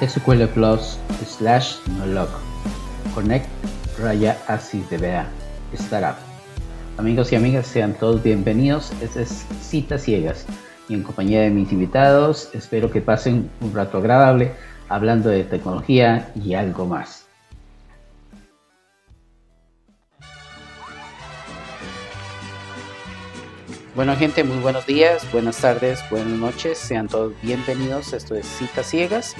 SQL Plus slash nolog. Connect raya así vea. Startup. Amigos y amigas, sean todos bienvenidos. Este es Citas Ciegas y en compañía de mis invitados espero que pasen un rato agradable hablando de tecnología y algo más. Bueno gente, muy buenos días, buenas tardes, buenas noches, sean todos bienvenidos. Esto es Citas Ciegas.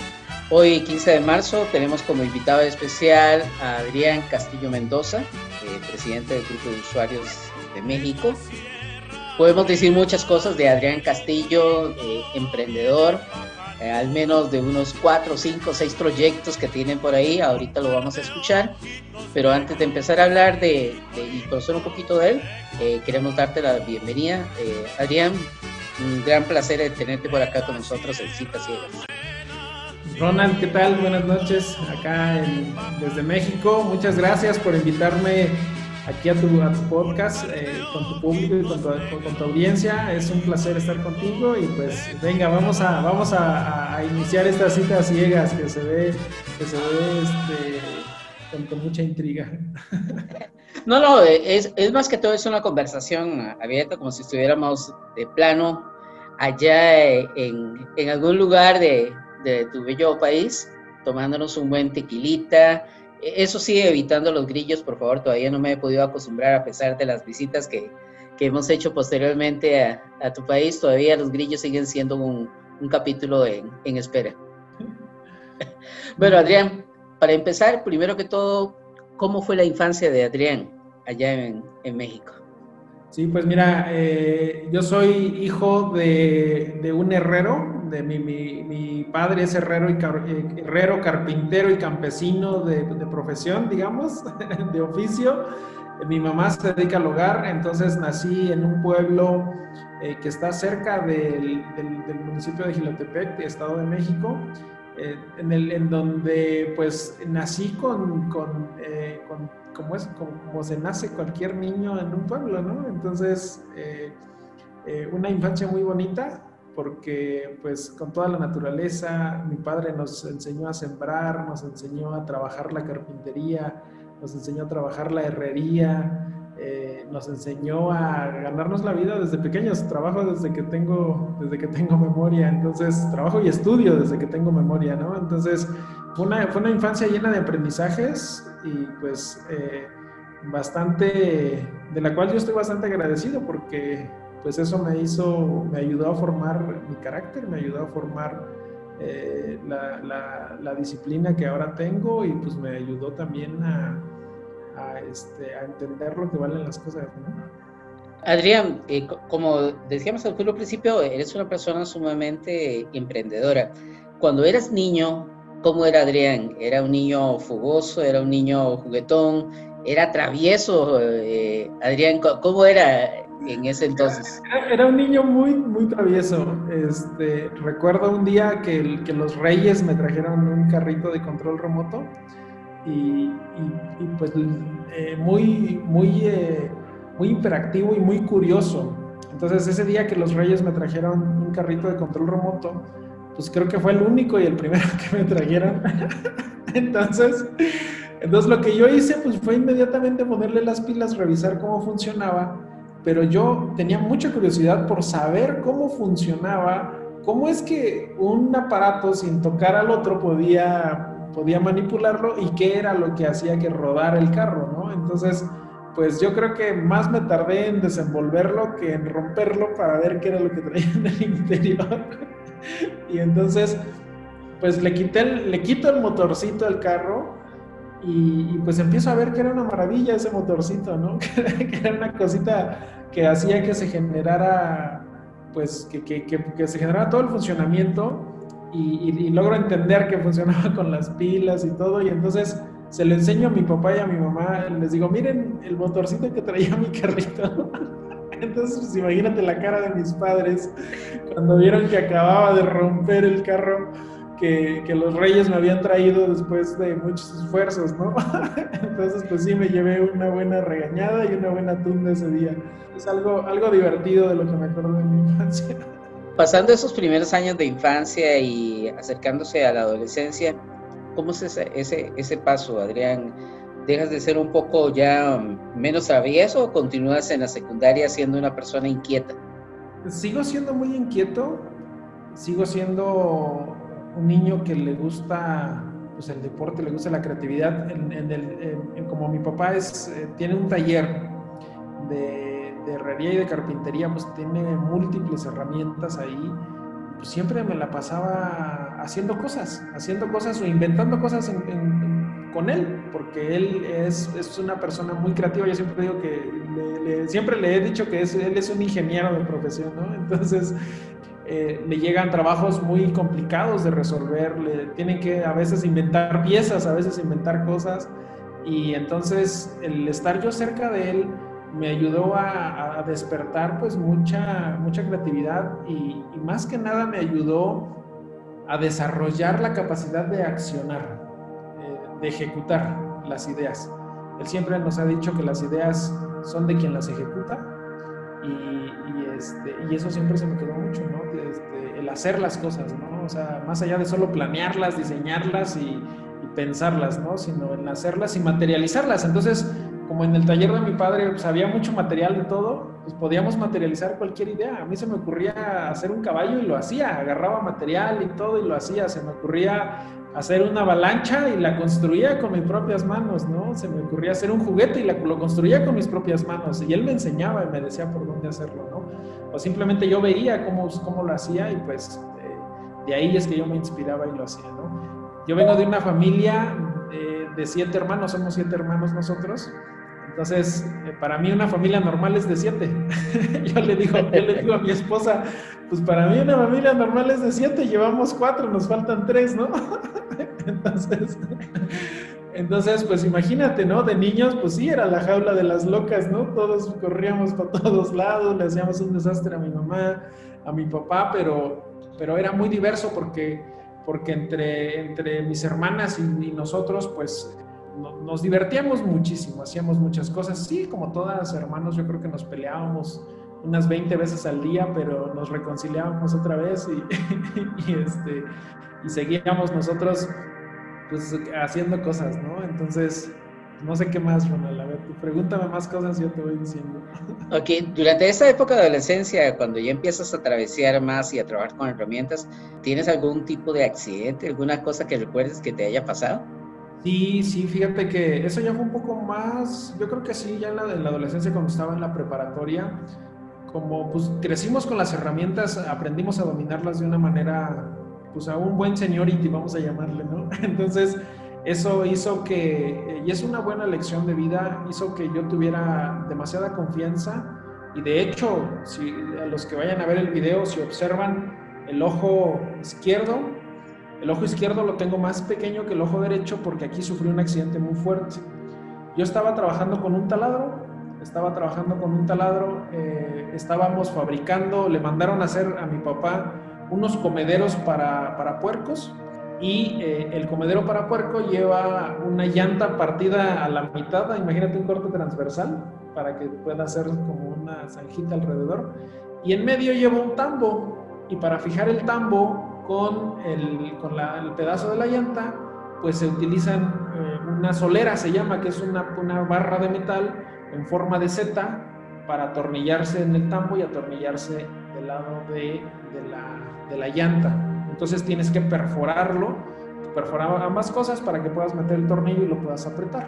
Hoy, 15 de marzo, tenemos como invitado especial a Adrián Castillo Mendoza, eh, presidente del Grupo de Usuarios de México. Podemos decir muchas cosas de Adrián Castillo, eh, emprendedor, eh, al menos de unos 4, 5, 6 proyectos que tienen por ahí, ahorita lo vamos a escuchar, pero antes de empezar a hablar de, y conocer un poquito de él, queremos darte la bienvenida. Adrián, un gran placer tenerte por acá con nosotros en Citas Ciegas. Ronald, ¿qué tal? Buenas noches acá desde México. Muchas gracias por invitarme aquí a tu, podcast eh, con tu público y con tu, audiencia. Es un placer estar contigo y pues venga, vamos a, vamos a, iniciar estas citas ciegas que se ve, que se ve este, con, mucha intriga. No, no, es, es más que todo es una conversación abierta, como si estuviéramos de plano allá en, en algún lugar de, de tu bello país, tomándonos un buen tequilita. E, eso sí, evitando los grillos, por favor, todavía no me he podido acostumbrar a pesar de las visitas que, que hemos hecho posteriormente a, a, tu país, todavía los grillos siguen siendo un, un capítulo en, en espera. bueno, Adrián, para empezar, primero que todo, ¿cómo fue la infancia de Adrián allá en, en México? Sí, pues mira, eh, yo soy hijo de, de un herrero, de mi, mi, mi, padre es herrero, y eh, herrero, carpintero y campesino de, de profesión, digamos, de oficio. Mi mamá se dedica al hogar, entonces nací en un pueblo eh, que está cerca del, del, municipio de Gilotepec, Estado de México, en, el, en donde pues nací con, con, con como, es, como, se nace cualquier niño en un pueblo, ¿no? Entonces, eh, eh, una infancia muy bonita, porque pues con toda la naturaleza, mi padre nos enseñó a sembrar, nos enseñó a trabajar la carpintería, nos enseñó a trabajar la herrería, eh, nos enseñó a ganarnos la vida desde pequeños, trabajo desde que tengo, desde que tengo memoria, entonces trabajo y estudio desde que tengo memoria, ¿no? Entonces fue una, fue una infancia llena de aprendizajes y pues eh, bastante, de la cual yo estoy bastante agradecido porque pues eso me hizo, me ayudó a formar mi carácter, me ayudó a formar eh, la, disciplina que ahora tengo y pues me ayudó también a, a, este, a entender lo que valen las cosas. Adrián, eh, como decíamos al principio, eres una persona sumamente emprendedora. Cuando eras niño, ¿Cómo era Adrián? ¿Era un niño fogoso? ¿Era un niño juguetón? ¿Era travieso? Eh, Adrián, ¿cómo era en ese entonces? Era, un niño muy, muy travieso. Este, recuerdo un día que, que los reyes me trajeron un carrito de control remoto y, pues eh, muy, muy, eh, muy interactivo y muy curioso. Entonces ese día que los reyes me trajeron un carrito de control remoto, pues creo que fue el único y el primero que me trajeron. entonces, entonces lo que yo hice pues fue inmediatamente ponerle las pilas, revisar cómo funcionaba, pero yo tenía mucha curiosidad por saber cómo funcionaba, cómo es que un aparato sin tocar al otro podía podía manipularlo y qué era lo que hacía que rodara el carro, ¿no? Entonces, pues yo creo que más me tardé en desenvolverlo que en romperlo para ver qué era lo que traía en el interior. y entonces, pues le, quité le quito el motorcito al carro y, pues empiezo a ver que era una maravilla ese motorcito, ¿no? que era una cosita que hacía que se generara, pues que, que, que, se generara todo el funcionamiento y, y, logro entender que funcionaba con las pilas y todo y entonces se lo enseño a mi papá y a mi mamá, les digo, miren el motorcito que traía mi carrito. Entonces, pues, imagínate la cara de mis padres cuando vieron que acababa de romper el carro que, que, los reyes me habían traído después de muchos esfuerzos, ¿no? Entonces, pues sí, me llevé una buena regañada y una buena tunda ese día. Es algo, algo divertido de lo que me acuerdo de mi infancia. pasando esos primeros años de infancia y acercándose a la adolescencia, ¿cómo es ese, ese, ese paso, Adrián? ¿Dejas de ser un poco ya menos travieso o continúas en la secundaria siendo una persona inquieta? Sigo siendo muy inquieto, sigo siendo un niño que le gusta pues, el deporte, le gusta la creatividad. Como mi papá es, eh, tiene un taller de herrería y de carpintería, pues tiene múltiples herramientas ahí. Pues siempre me la pasaba haciendo cosas, haciendo cosas o inventando cosas con él, porque él es, es, una persona muy creativa. Yo siempre digo que, siempre le he dicho que él es un ingeniero de profesión, ¿no? Entonces, eh, le llegan trabajos muy complicados de resolver, le tienen que a veces inventar piezas, a veces inventar cosas. Y entonces, el estar yo cerca de él, me ayudó a, despertar pues mucha, mucha creatividad y, más que nada me ayudó a desarrollar la capacidad de accionar, eh, de ejecutar las ideas. Él siempre nos ha dicho que las ideas son de quien las ejecuta y, este, y eso siempre se me quedó mucho, ¿no? Este, el hacer las cosas, ¿no? O sea, más allá de solo planearlas, diseñarlas y, y pensarlas, ¿no? Sino en hacerlas y materializarlas. Entonces, como en el taller de mi padre pues, había mucho material de todo, pues podíamos materializar cualquier idea. A mí se me ocurría hacer un caballo y lo hacía, agarraba material y todo y lo hacía. Se me ocurría hacer una avalancha y la construía con mis propias manos, ¿no? Se me ocurría hacer un juguete y lo construía con mis propias manos. Y él me enseñaba y me decía por dónde hacerlo, ¿no? O simplemente yo veía cómo, cómo lo hacía y pues de ahí es que yo me inspiraba y lo hacía, ¿no? Yo vengo de una familia eh, de siete hermanos, somos siete hermanos nosotros. Entonces, eh, para mí una familia normal es de siete. yo, le digo, yo le digo a mi esposa, pues para mí una familia normal es de siete, llevamos cuatro, nos faltan tres, ¿no? entonces, entonces, pues imagínate, ¿no? De niños, pues sí, era la jaula de las locas, ¿no? Todos corríamos por todos lados, le hacíamos un desastre a mi mamá, a mi papá, pero, pero era muy diverso porque, porque entre, entre mis hermanas y nosotros, pues nos divertíamos muchísimo, hacíamos muchas cosas. Sí, como todas hermanos, yo creo que nos peleábamos unas 20 veces al día, pero nos reconciliábamos otra vez y, este, y seguíamos nosotros pues haciendo cosas, ¿no? Entonces, no sé qué más, Ronald. A ver, pregúntame más cosas y yo te voy diciendo. Ok, durante esa época de adolescencia, cuando ya empiezas a travesear más y a trabajar con herramientas, ¿tienes algún tipo de accidente, alguna cosa que recuerdes que te haya pasado? Sí, sí, fíjate que eso ya fue un poco más, yo creo que sí, ya en la, la adolescencia cuando estaba en la preparatoria, como pues crecimos con las herramientas, aprendimos a dominarlas de una manera, pues a un buen seniority, vamos a llamarle, ¿no? Entonces, eso hizo que, y es una buena lección de vida, hizo que yo tuviera demasiada confianza y de hecho, si a los que vayan a ver el video, si observan el ojo izquierdo, el ojo izquierdo lo tengo más pequeño que el ojo derecho porque aquí sufrí un accidente muy fuerte. Yo estaba trabajando con un taladro, estaba trabajando con un taladro, eh, estábamos fabricando, le mandaron a hacer a mi papá unos comederos para, para puercos y eh, el comedero para puerco lleva una llanta partida a la mitad, imagínate un corte transversal para que pueda hacer como una zanjita alrededor y en medio lleva un tambo y para fijar el tambo con el, con el pedazo de la llanta, pues se utilizan eh, una solera, se llama, que es una, una, barra de metal en forma de Z para atornillarse en el tambo y atornillarse del lado de, de, la, de la llanta. Entonces tienes que perforarlo, perforar ambas cosas para que puedas meter el tornillo y lo puedas apretar.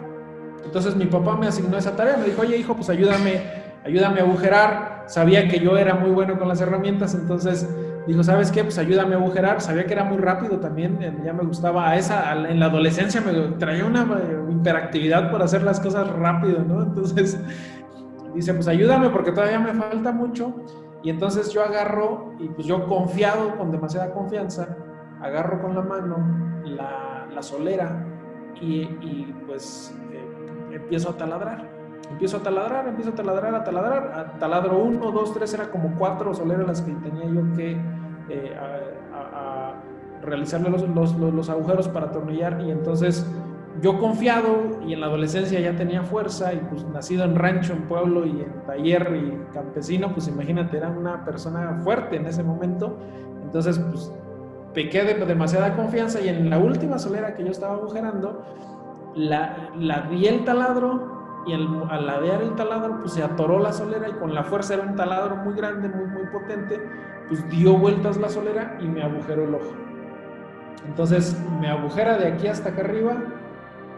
Entonces mi papá me asignó esa tarea, me dijo, oye hijo, pues ayúdame, ayúdame a agujerar. Sabía que yo era muy bueno con las herramientas, entonces dijo, ¿sabes qué? Pues ayúdame a agujerar. Sabía que era muy rápido también, eh, ya me gustaba. A esa, en la adolescencia me traía una eh, hiperactividad por hacer las cosas rápido, ¿no? Entonces, dice, pues ayúdame porque todavía me falta mucho. Y entonces yo agarro, y pues yo confiado, con demasiada confianza, agarro con la mano la, la solera y, y pues eh, empiezo a taladrar. Empiezo a taladrar, empiezo a taladrar, a taladrar. A taladro uno, dos, tres, era como cuatro soleras las que tenía yo que eh, a, realizarle los, los, los, agujeros para atornillar. Y entonces yo confiado y en la adolescencia ya tenía fuerza y pues nacido en rancho, en pueblo y en taller y campesino, pues imagínate, era una persona fuerte en ese momento. Entonces, pues pequé de demasiada confianza y en la última solera que yo estaba agujerando, la, la di el taladro y al, ladear el taladro, pues se atoró la solera y con la fuerza era un taladro muy grande, muy, muy potente, pues dio vueltas la solera y me agujeró el ojo. Entonces me agujera de aquí hasta acá arriba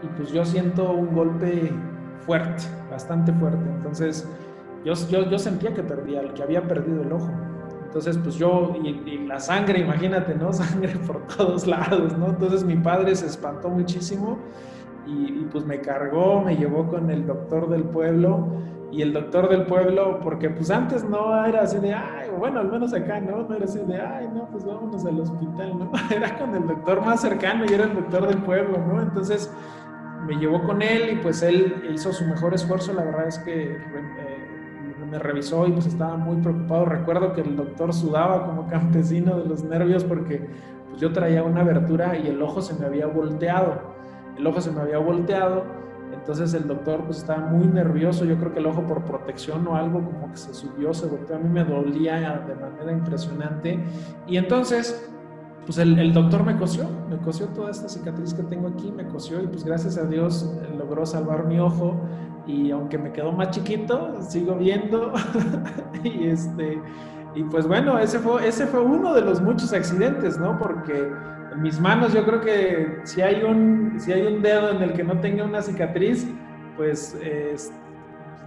y pues yo siento un golpe fuerte, bastante fuerte. Entonces yo, yo, yo sentía que perdía, que había perdido el ojo. Entonces, pues yo, y, la sangre, imagínate, ¿no? Sangre por todos lados, ¿no? Entonces mi padre se espantó muchísimo y, pues me cargó, me llevó con el doctor del pueblo y el doctor del pueblo, porque pues antes no era así de, ay, bueno, al menos acá, ¿no? No era así de, ay, no, pues vámonos al hospital, ¿no? Era con el doctor más cercano y era el doctor del pueblo, ¿no? Entonces me llevó con él y pues él hizo su mejor esfuerzo, la verdad es que... Eh, me revisó y pues estaba muy preocupado. Recuerdo que el doctor sudaba como campesino de los nervios porque pues yo traía una abertura y el ojo se me había volteado. El ojo se me había volteado, entonces el doctor pues estaba muy nervioso. Yo creo que el ojo por protección o algo como que se subió, se volteó. A mí me dolía de manera impresionante. Y entonces pues el, el, doctor me cosió, me cosió toda esta cicatriz que tengo aquí, me cosió y pues gracias a Dios logró salvar mi ojo y aunque me quedó más chiquito, sigo viendo y este y pues bueno, ese fue ese fue uno de los muchos accidentes, ¿no? Porque en mis manos yo creo que si hay un si hay un dedo en el que no tenga una cicatriz, pues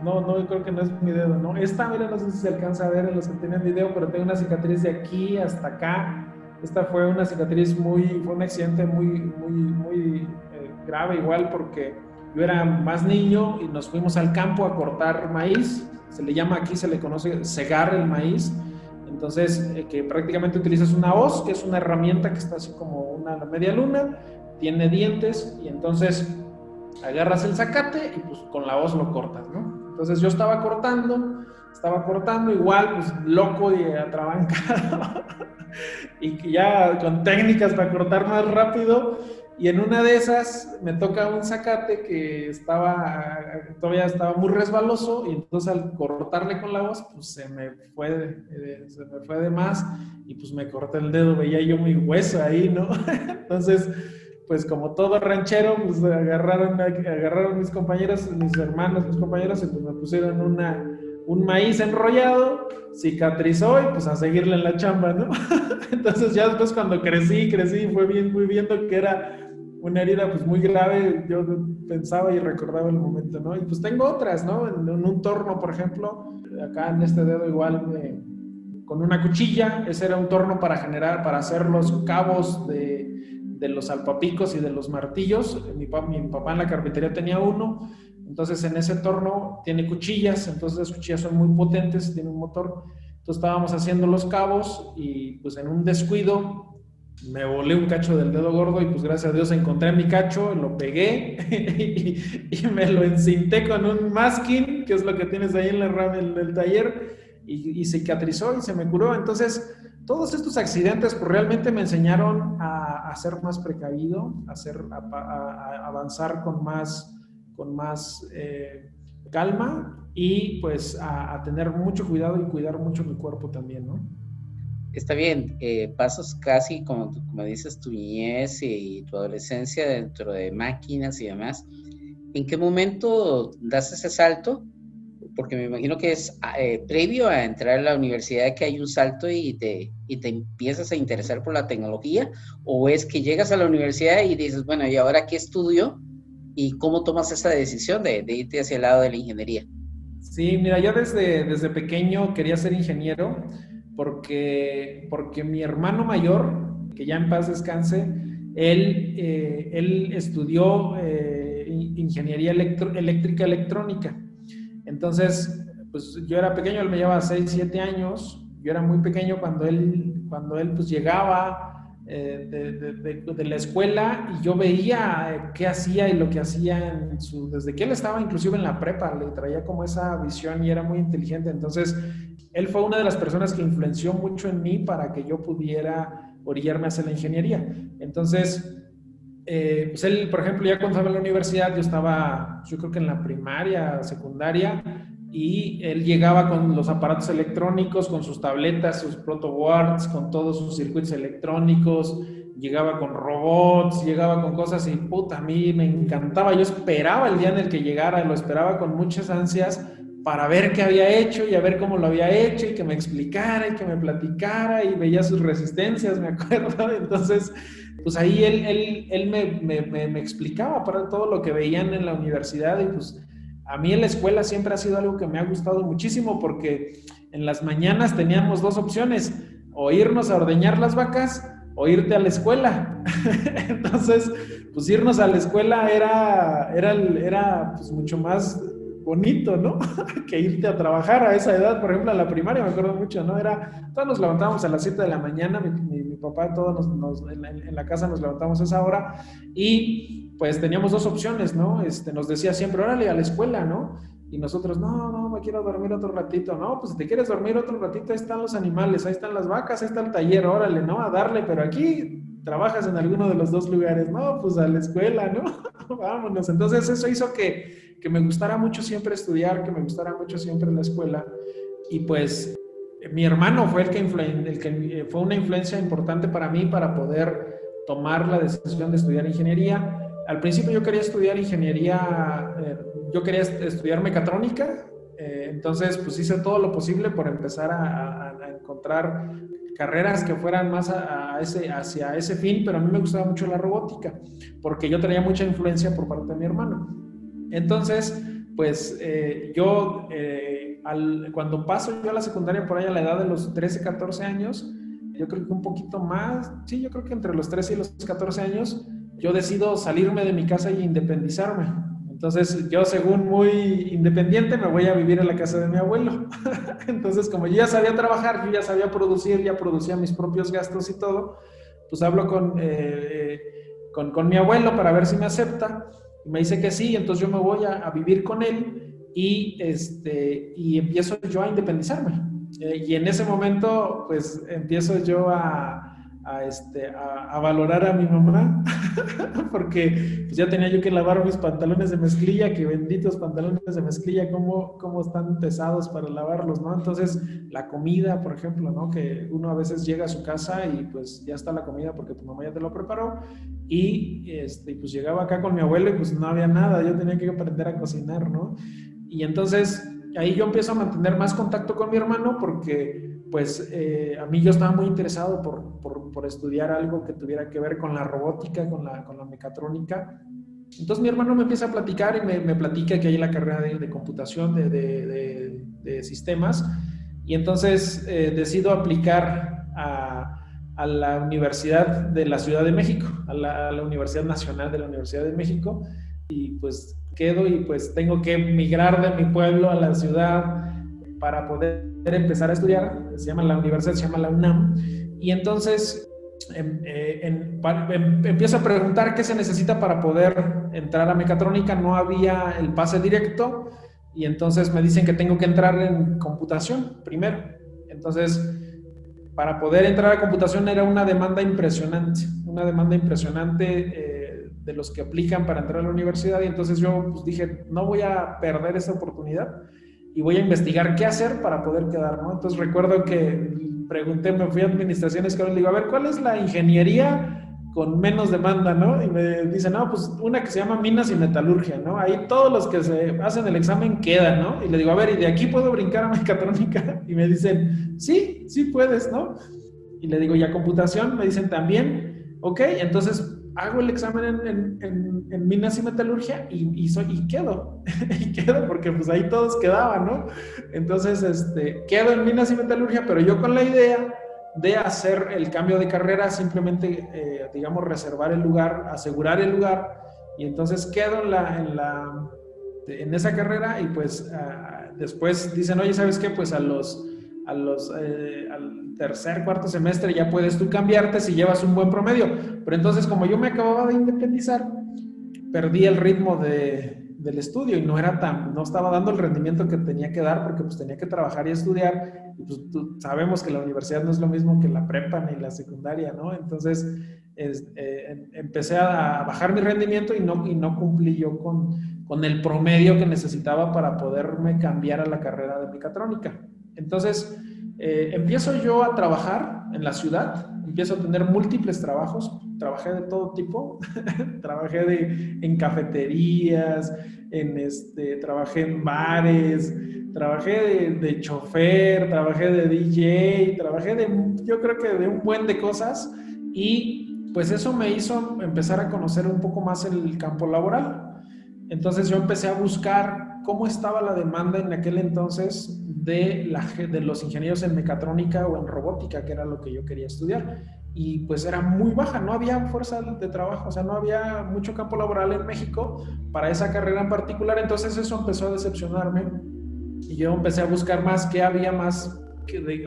no, no, creo que no es mi dedo, ¿no? Esta, mira, no sé si se alcanza a ver en los que tienen video, pero tengo una cicatriz de aquí hasta acá. Esta fue una cicatriz muy, fue un accidente muy, muy, muy eh, grave igual porque yo era más niño y nos fuimos al campo a cortar maíz. Se le llama aquí, se le conoce segar el maíz. Entonces, eh, que prácticamente utilizas una hoz, que es una herramienta que está así como una media luna, tiene dientes y entonces agarras el zacate y pues con la hoz lo cortas, ¿no? Entonces yo estaba cortando, estaba cortando igual, pues loco y atrabancado y ya con técnicas para cortar más rápido y en una de esas me toca un zacate que estaba, todavía estaba muy resbaloso y entonces al cortarle con la voz, pues se me fue de, se me fue de más y pues me corté el dedo, veía yo muy hueso ahí, ¿no? Entonces, pues como todo ranchero, pues agarraron, agarraron mis compañeros, mis hermanos, mis compañeros y pues me pusieron una, un maíz enrollado, cicatrizó y pues a seguirle en la chamba, ¿no? Entonces ya después cuando crecí, crecí, fue viendo que era una herida pues muy grave, yo pensaba y recordaba el momento, ¿no? Y pues tengo otras, ¿no? En, un torno, por ejemplo, acá en este dedo igual con una cuchilla, ese era un torno para generar, para hacer los cabos de, de los alpapicos y de los martillos. Mi, mi papá en la carpintería tenía uno, entonces en ese torno tiene cuchillas, entonces las cuchillas son muy potentes, tiene un motor. Entonces estábamos haciendo los cabos y pues en un descuido me volé un cacho del dedo gordo y pues gracias a Dios encontré mi cacho, lo pegué y, me lo encinté con un masking, que es lo que tienes ahí en la rama del, taller, y, cicatrizó y se me curó. Entonces, todos estos accidentes pues realmente me enseñaron a, ser más precavido, a, a, avanzar con más, con más eh, calma y pues a tener mucho cuidado y cuidar mucho mi cuerpo también, ¿no? Está bien, eh, pasas casi, como, como dices, tu niñez y tu adolescencia dentro de máquinas y demás. ¿En qué momento das ese salto? Porque me imagino que es eh, previo a entrar a la universidad que hay un salto y te, y te empiezas a interesar por la tecnología, o es que llegas a la universidad y dices, bueno, ¿y ahora qué estudio? ¿Y cómo tomas esa decisión de, de irte hacia el lado de la ingeniería? Sí, mira, yo desde, desde pequeño quería ser ingeniero porque, porque mi hermano mayor, que ya en paz descanse, él, eh, él estudió eh, ingeniería eléctrica electrónica. Entonces, pues yo era pequeño, él me llevaba 6, 7 años, yo era muy pequeño cuando él, cuando él pues llegaba eh, de, la escuela y yo veía qué hacía y lo que hacía desde que él estaba inclusive en la prepa, le traía como esa visión y era muy inteligente. Entonces, él fue una de las personas que influenció mucho en mí para que yo pudiera orillarme hacia la ingeniería. Entonces, eh, pues él, por ejemplo, ya cuando estaba en la universidad, yo estaba, yo creo que en la primaria, secundaria, y él llegaba con los aparatos electrónicos, con sus tabletas, sus protoboards, con todos sus circuitos electrónicos, llegaba con robots, llegaba con cosas y puta, a mí me encantaba, yo esperaba el día en el que llegara, lo esperaba con muchas ansias para ver qué había hecho y a ver cómo lo había hecho y que me explicara y que me platicara y veía sus resistencias, me acuerdo. Entonces, pues ahí él, él, él me, me, me, explicaba para todo lo que veían en la universidad y pues a mí en la escuela siempre ha sido algo que me ha gustado muchísimo porque en las mañanas teníamos dos opciones, o irnos a ordeñar las vacas o irte a la escuela. Entonces, pues irnos a la escuela era, era, era pues mucho más bonito, ¿no? que irte a trabajar a esa edad, por ejemplo, a la primaria, me acuerdo mucho, ¿no? Era, todos nos levantábamos a las 7 de la mañana, mi, papá, todos nos, en, la casa nos levantamos a esa hora y pues teníamos dos opciones, ¿no? Este, nos decía siempre, órale, a la escuela, ¿no? Y nosotros, no, no, me quiero dormir otro ratito, no, pues si te quieres dormir otro ratito, ahí están los animales, ahí están las vacas, ahí está el taller, órale, ¿no? A darle, pero aquí trabajas en alguno de los dos lugares, no, pues a la escuela, ¿no? Vámonos. Entonces eso hizo que que me gustara mucho siempre estudiar, que me gustara mucho siempre la escuela. Y pues mi hermano fue el que, el que eh, fue una influencia importante para mí para poder tomar la decisión de estudiar ingeniería. Al principio yo quería estudiar ingeniería, eh, yo quería estudiar mecatrónica, eh, entonces pues hice todo lo posible por empezar a, encontrar carreras que fueran más a, ese, hacia ese fin, pero a mí me gustaba mucho la robótica, porque yo tenía mucha influencia por parte de mi hermano. Entonces, pues eh, yo, eh, cuando paso yo a la secundaria por ahí a la edad de los 13, 14 años, yo creo que un poquito más, sí, yo creo que entre los 13 y los 14 años, yo decido salirme de mi casa y independizarme. Entonces, yo según muy independiente me voy a vivir en la casa de mi abuelo. Entonces, como yo ya sabía trabajar, yo ya sabía producir, ya producía mis propios gastos y todo, pues hablo con, eh, con, con mi abuelo para ver si me acepta y me dice que sí, entonces yo me voy a, vivir con él y, este, y empiezo yo a independizarme. Eh, y en ese momento, pues empiezo yo a, a, este, a, valorar a mi mamá, porque pues, ya tenía yo que lavar mis pantalones de mezclilla, que benditos pantalones de mezclilla, cómo, cómo están pesados para lavarlos, ¿no? Entonces, la comida, por ejemplo, ¿no? Que uno a veces llega a su casa y pues ya está la comida porque tu mamá ya te lo preparó, y este, pues llegaba acá con mi abuelo y pues no había nada, yo tenía que aprender a cocinar, ¿no? Y entonces ahí yo empiezo a mantener más contacto con mi hermano porque pues eh, a mí yo estaba muy interesado por, por, por, estudiar algo que tuviera que ver con la robótica, con la, con la mecatrónica. Entonces mi hermano me empieza a platicar y me, me platica que hay la carrera de, de computación, de, de, de, sistemas, y entonces eh, decido aplicar a, a, la Universidad de la Ciudad de México, a la, a la Universidad Nacional de la Universidad de México, y pues quedo y pues tengo que migrar de mi pueblo a la ciudad para poder empezar a estudiar, se llama la universidad, se llama la UNAM, y entonces em, eh, em, empiezo a preguntar qué se necesita para poder entrar a mecatrónica, no había el pase directo, y entonces me dicen que tengo que entrar en computación primero. Entonces, para poder entrar a computación era una demanda impresionante, una demanda impresionante eh, de los que aplican para entrar a la universidad, y entonces yo pues, dije, no voy a perder esa oportunidad y voy a investigar qué hacer para poder quedar, ¿no? Entonces recuerdo que pregunté, me fui a administraciones, que le digo, a ver, ¿cuál es la ingeniería con menos demanda, ¿no? Y me dicen, no, pues una que se llama minas y metalurgia, ¿no? Ahí todos los que se hacen el examen quedan, ¿no? Y le digo, a ver, ¿y de aquí puedo brincar a mecatrónica? Y me dicen, sí, sí puedes, ¿no? Y le digo, ¿y a computación? Me dicen también, ok, entonces hago el examen en, en, minas y metalurgia y, soy, y quedo, y quedo porque pues ahí todos quedaban, ¿no? Entonces, este, quedo en minas y metalurgia, pero yo con la idea de hacer el cambio de carrera, simplemente, eh, digamos, reservar el lugar, asegurar el lugar, y entonces quedo en, la, en, la, en esa carrera y pues ah, después dicen, oye, ¿sabes qué? Pues a los eh, al tercer, cuarto semestre ya puedes tú cambiarte si llevas un buen promedio. Pero entonces, como yo me acababa de independizar, perdí el ritmo de, del estudio y no era tan, no estaba dando el rendimiento que tenía que dar porque pues tenía que trabajar y estudiar. Pues sabemos que la universidad no es lo mismo que la prepa ni la secundaria, ¿no? Entonces, eh, empecé a bajar mi rendimiento y no, y no cumplí yo con, con el promedio que necesitaba para poderme cambiar a la carrera de mecatrónica. Entonces, eh, empiezo yo a trabajar en la ciudad, empiezo a tener múltiples trabajos, trabajé de todo tipo, trabajé de, en cafeterías, en este, trabajé en bares, trabajé de, de, chofer, trabajé de DJ, trabajé de, yo creo que de un buen de cosas y pues eso me hizo empezar a conocer un poco más el campo laboral. Entonces yo empecé a buscar cómo estaba la demanda en aquel entonces de, la, de los ingenieros en mecatrónica o en robótica, que era lo que yo quería estudiar. Y pues era muy baja, no había fuerza de trabajo, o sea, no había mucho campo laboral en México para esa carrera en particular. Entonces eso empezó a decepcionarme y yo empecé a buscar más qué había más,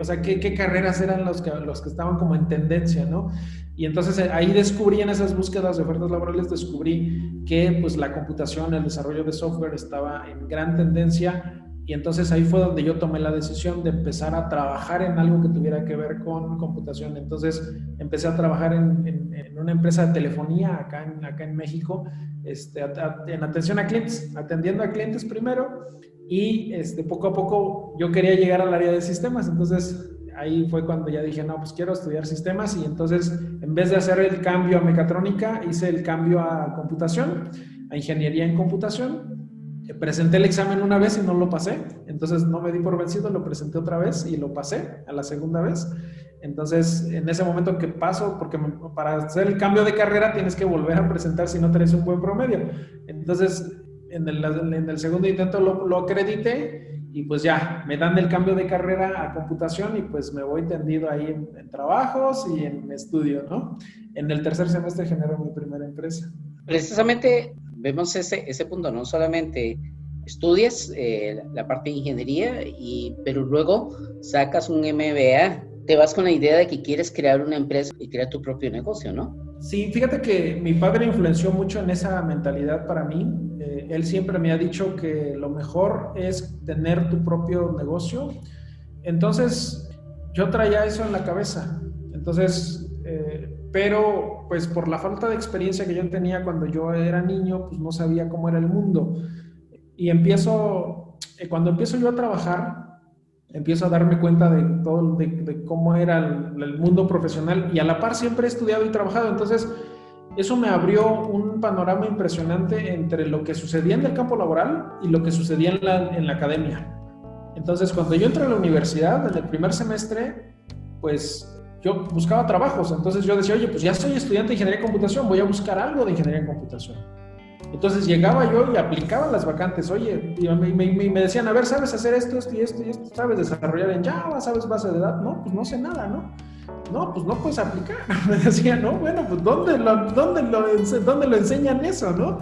o sea, qué, qué carreras eran los que, los que estaban como en tendencia, ¿no? Y entonces eh, ahí descubrí en esas búsquedas de ofertas laborales, descubrí que pues la computación, el desarrollo de software estaba en gran tendencia y entonces ahí fue donde yo tomé la decisión de empezar a trabajar en algo que tuviera que ver con computación. Entonces empecé a trabajar en, en, una empresa de telefonía acá en, acá en México, este, en atención a clientes, atendiendo a clientes primero y este, poco a poco yo quería llegar al área de sistemas. Entonces ahí fue cuando ya dije, no, pues quiero estudiar sistemas y entonces en vez de hacer el cambio a mecatrónica, hice el cambio a computación, a ingeniería en computación. Presenté el examen una vez y no lo pasé, entonces no me di por vencido, lo presenté otra vez y lo pasé a la segunda vez. Entonces, en ese momento que paso, porque para hacer el cambio de carrera tienes que volver a presentar si no tenés un buen promedio. Entonces, en el, en el segundo intento lo, lo acredité y pues ya, me dan el cambio de carrera a computación y pues me voy tendido ahí en, trabajos y en estudio, ¿no? En el tercer semestre genero mi primera empresa. Precisamente vemos ese, ese punto, no solamente estudias eh, la parte de ingeniería, y, pero luego sacas un MBA, te vas con la idea de que quieres crear una empresa y crear tu propio negocio, ¿no? Sí, fíjate que mi padre influenció mucho en esa mentalidad para mí. Eh, él siempre me ha dicho que lo mejor es tener tu propio negocio. Entonces, yo traía eso en la cabeza. Entonces, eh, pero pues por la falta de experiencia que yo tenía cuando yo era niño, pues no sabía cómo era el mundo. Y empiezo, eh, cuando empiezo yo a trabajar, empiezo a darme cuenta de todo, de, cómo era el, mundo profesional y a la par siempre he estudiado y trabajado, entonces eso me abrió un panorama impresionante entre lo que sucedía en el campo laboral y lo que sucedía en la, en la academia. Entonces, cuando yo entré a la universidad, en el primer semestre, pues yo buscaba trabajos, entonces yo decía, oye, pues ya soy estudiante de ingeniería de computación, voy a buscar algo de ingeniería en computación. Entonces llegaba yo y aplicaba las vacantes, oye, y me, decían, a ver, ¿sabes hacer esto, esto y esto y esto? ¿Sabes desarrollar en Java? ¿Sabes base de datos? No, pues no sé nada, ¿no? No, pues no puedes aplicar. Me decía, no, bueno, pues ¿dónde lo, dónde dónde lo enseñan eso, no?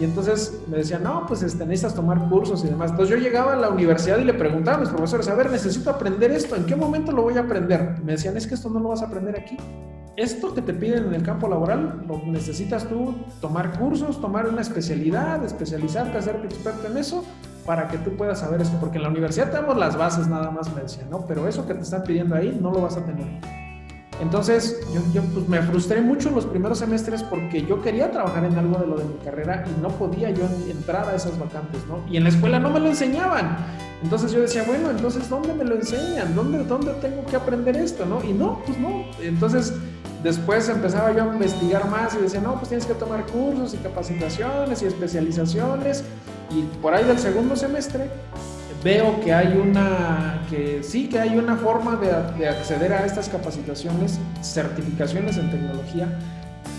Y entonces me decían, no, pues este, necesitas tomar cursos y demás. Entonces yo llegaba a la universidad y le preguntaba a mis profesores, a ver, necesito aprender esto, ¿en qué momento lo voy a aprender? Me decían, es que esto no lo vas a aprender aquí esto que te piden en el campo laboral, lo necesitas tú tomar cursos, tomar una especialidad, especializarte, hacerte experto en eso, para que tú puedas saber esto, porque en la universidad tenemos las bases nada más, me decían, ¿no? Pero eso que te están pidiendo ahí no lo vas a tener. Entonces, yo, pues, me frustré mucho los primeros semestres porque yo quería trabajar en algo de lo de mi carrera y no podía yo entrar a esas vacantes, ¿no? Y en la escuela no me lo enseñaban. Entonces yo decía, bueno, entonces, ¿dónde me lo enseñan? ¿Dónde, dónde tengo que aprender esto, no? Y no, pues no. Entonces, Después empezaba yo a investigar más y decía, no, pues tienes que tomar cursos y capacitaciones y especializaciones. Y por ahí del segundo semestre veo que hay una, que sí, que hay una forma de, acceder a estas capacitaciones, certificaciones en tecnología,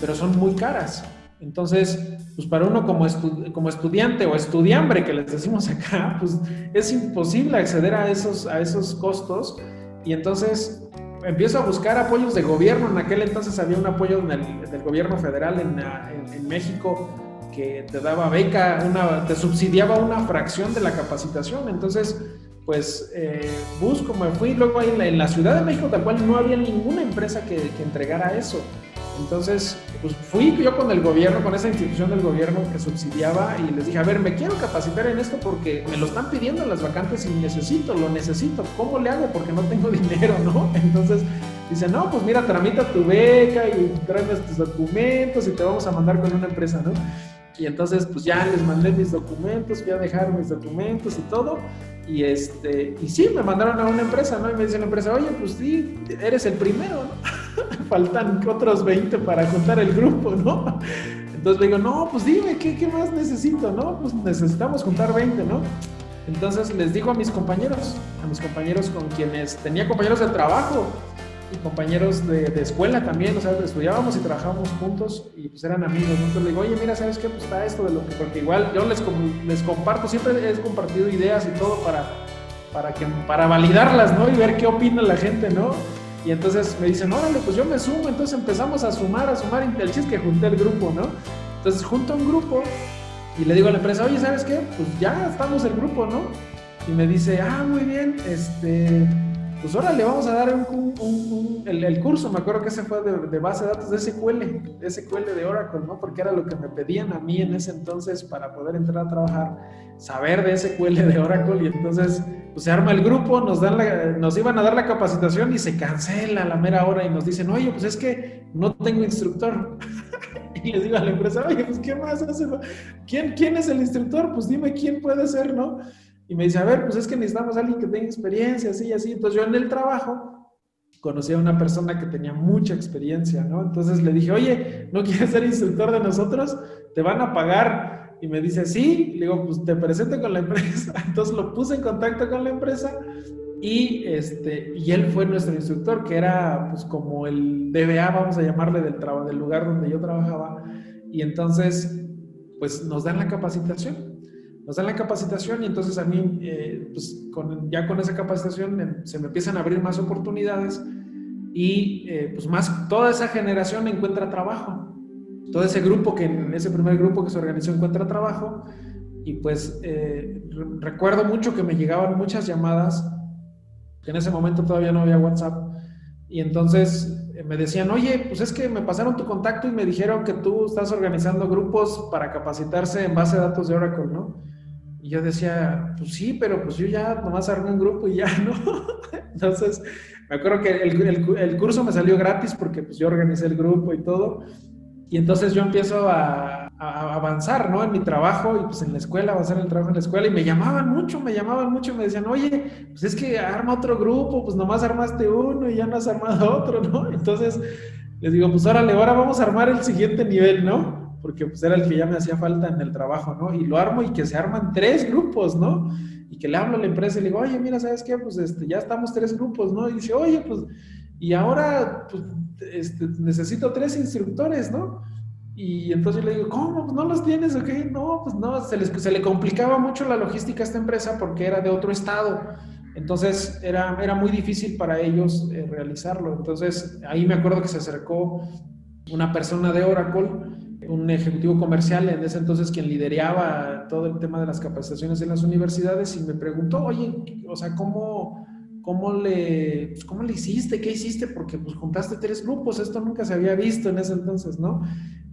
pero son muy caras. Entonces, pues para uno como, como estudiante o estudiambre que les decimos acá, pues es imposible acceder a esos, a esos costos. Y entonces empiezo a buscar apoyos de gobierno. En aquel entonces había un apoyo del gobierno federal en, México que te daba beca, una, te subsidiaba una fracción de la capacitación. Entonces, pues eh, busco, me fui. Luego ahí en la, Ciudad de México, tal cual, no había ninguna empresa que, entregara eso. Entonces, pues fui yo con el gobierno, con esa institución del gobierno que subsidiaba y les dije, a ver, me quiero capacitar en esto porque me lo están pidiendo las vacantes y necesito, lo necesito. ¿Cómo le hago? Porque no tengo dinero, ¿no? Entonces, Dice, no, pues mira, tramita tu beca y tráeme tus documentos y te vamos a mandar con una empresa, ¿no? Y entonces, pues ya les mandé mis documentos, fui a dejar mis documentos y todo. Y, este, y sí, me mandaron a una empresa, ¿no? Y me dice la empresa, oye, pues sí, eres el primero, ¿no? Faltan otros 20 para juntar el grupo, ¿no? Entonces le digo, no, pues dime, ¿qué, ¿qué más necesito, no? Pues necesitamos juntar 20, ¿no? Entonces les digo a mis compañeros, a mis compañeros con quienes tenía compañeros de trabajo, compañeros de, escuela también, o sea, estudiábamos y trabajábamos juntos y pues eran amigos. Entonces le digo, oye, mira, ¿sabes qué? Pues está esto de lo que, porque igual yo les, les comparto, siempre he compartido ideas y todo para, para, que, para validarlas, ¿no? Y ver qué opina la gente, ¿no? Y entonces me dicen, órale, pues yo me sumo. Entonces empezamos a sumar, a sumar. El chiste que junté el grupo, ¿no? Entonces junto un grupo y le digo a la empresa, oye, ¿sabes qué? Pues ya estamos el grupo, ¿no? Y me dice, ah, muy bien, este pues ahora le vamos a dar un, el, curso, me acuerdo que ese fue de, base de datos de SQL, de SQL de Oracle, ¿no? Porque era lo que me pedían a mí en ese entonces para poder entrar a trabajar, saber de SQL de Oracle y entonces pues se arma el grupo, nos, dan nos iban a dar la capacitación y se cancela a la mera hora y nos dicen, oye, pues es que no tengo instructor. y les digo a la empresa, oye, pues ¿qué más hace? ¿Quién, ¿Quién es el instructor? Pues dime quién puede ser, ¿no? Y me dice, a ver, pues es que necesitamos a alguien que tenga experiencia, así y así. Entonces yo en el trabajo conocí a una persona que tenía mucha experiencia, ¿no? Entonces le dije, oye, ¿no quieres ser instructor de nosotros? Te van a pagar. Y me dice, sí. Le digo, pues te presento con la empresa. Entonces lo puse en contacto con la empresa y, este, y él fue nuestro instructor, que era pues como el DBA, vamos a llamarle, del, del lugar donde yo trabajaba. Y entonces, pues nos dan la capacitación nos dan la capacitación y entonces a mí, eh, pues con, ya con esa capacitación se me empiezan a abrir más oportunidades y eh, pues más toda esa generación encuentra trabajo. Todo ese grupo que en ese primer grupo que se organizó encuentra trabajo y pues eh, recuerdo mucho que me llegaban muchas llamadas, que en ese momento todavía no había WhatsApp y entonces me decían, oye, pues es que me pasaron tu contacto y me dijeron que tú estás organizando grupos para capacitarse en base de datos de Oracle, ¿no? Y yo decía, pues sí, pero pues yo ya nomás armé un grupo y ya, ¿no? Entonces, me acuerdo que el, curso me salió gratis porque pues yo organicé el grupo y todo. Y entonces yo empiezo a, avanzar, ¿no? En mi trabajo y pues en la escuela, avanzar en el trabajo en la escuela. Y me llamaban mucho, me llamaban mucho me decían, oye, pues es que arma otro grupo, pues nomás armaste uno y ya no has armado otro, ¿no? Entonces les digo, pues órale, ahora vamos a armar el siguiente nivel, ¿no? Porque pues era el que ya me hacía falta en el trabajo, ¿no? Y lo armo y que se arman tres grupos, ¿no? Y que le hablo a la empresa y le digo, oye, mira, ¿sabes qué? Pues este, ya estamos tres grupos, ¿no? Y dice, oye, pues, y ahora pues, este, necesito tres instructores, ¿no? Y entonces yo le digo, ¿cómo? No los tienes, ¿ok? No, pues no, se, les, se le complicaba mucho la logística a esta empresa porque era de otro estado. Entonces era, era muy difícil para ellos eh, realizarlo. Entonces ahí me acuerdo que se acercó una persona de Oracle un ejecutivo comercial en ese entonces quien lideraba todo el tema de las capacitaciones en las universidades y me preguntó, oye, o sea, ¿cómo, cómo, le, pues, ¿cómo le hiciste? ¿Qué hiciste? Porque pues juntaste tres grupos, esto nunca se había visto en ese entonces, ¿no?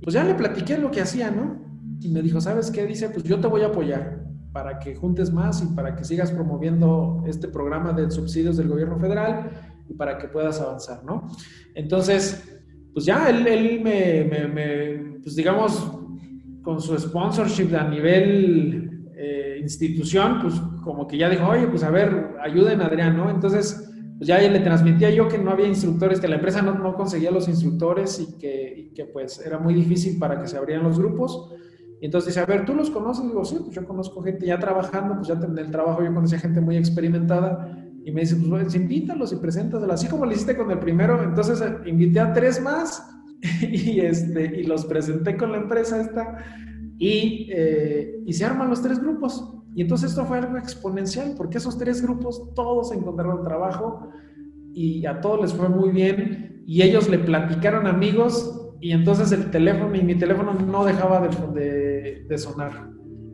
Pues ya le platiqué lo que hacía, ¿no? Y me dijo, ¿sabes qué? Dice, pues yo te voy a apoyar para que juntes más y para que sigas promoviendo este programa de subsidios del gobierno federal y para que puedas avanzar, ¿no? Entonces, pues ya él, él me, me, pues digamos, con su sponsorship a nivel eh, institución, pues como que ya dijo, oye, pues a ver, ayuden a Adrián, ¿no? Entonces, pues ya le transmitía yo que no había instructores, que la empresa no, no conseguía los instructores y que, y que, pues era muy difícil para que se abrieran los grupos. Y entonces dice, a ver, ¿tú los conoces? Y digo, sí, pues yo conozco gente ya trabajando, pues ya en el trabajo yo conocía gente muy experimentada y me dice, pues, pues invítalos y preséntalos, así como lo hiciste con el primero. Entonces eh, invité a tres más y, este, y los presenté con la empresa esta y, eh, y se arman los tres grupos. Y entonces esto fue algo exponencial, porque esos tres grupos todos encontraron trabajo y a todos les fue muy bien y ellos le platicaron amigos y entonces el teléfono y mi teléfono no dejaba de, de sonar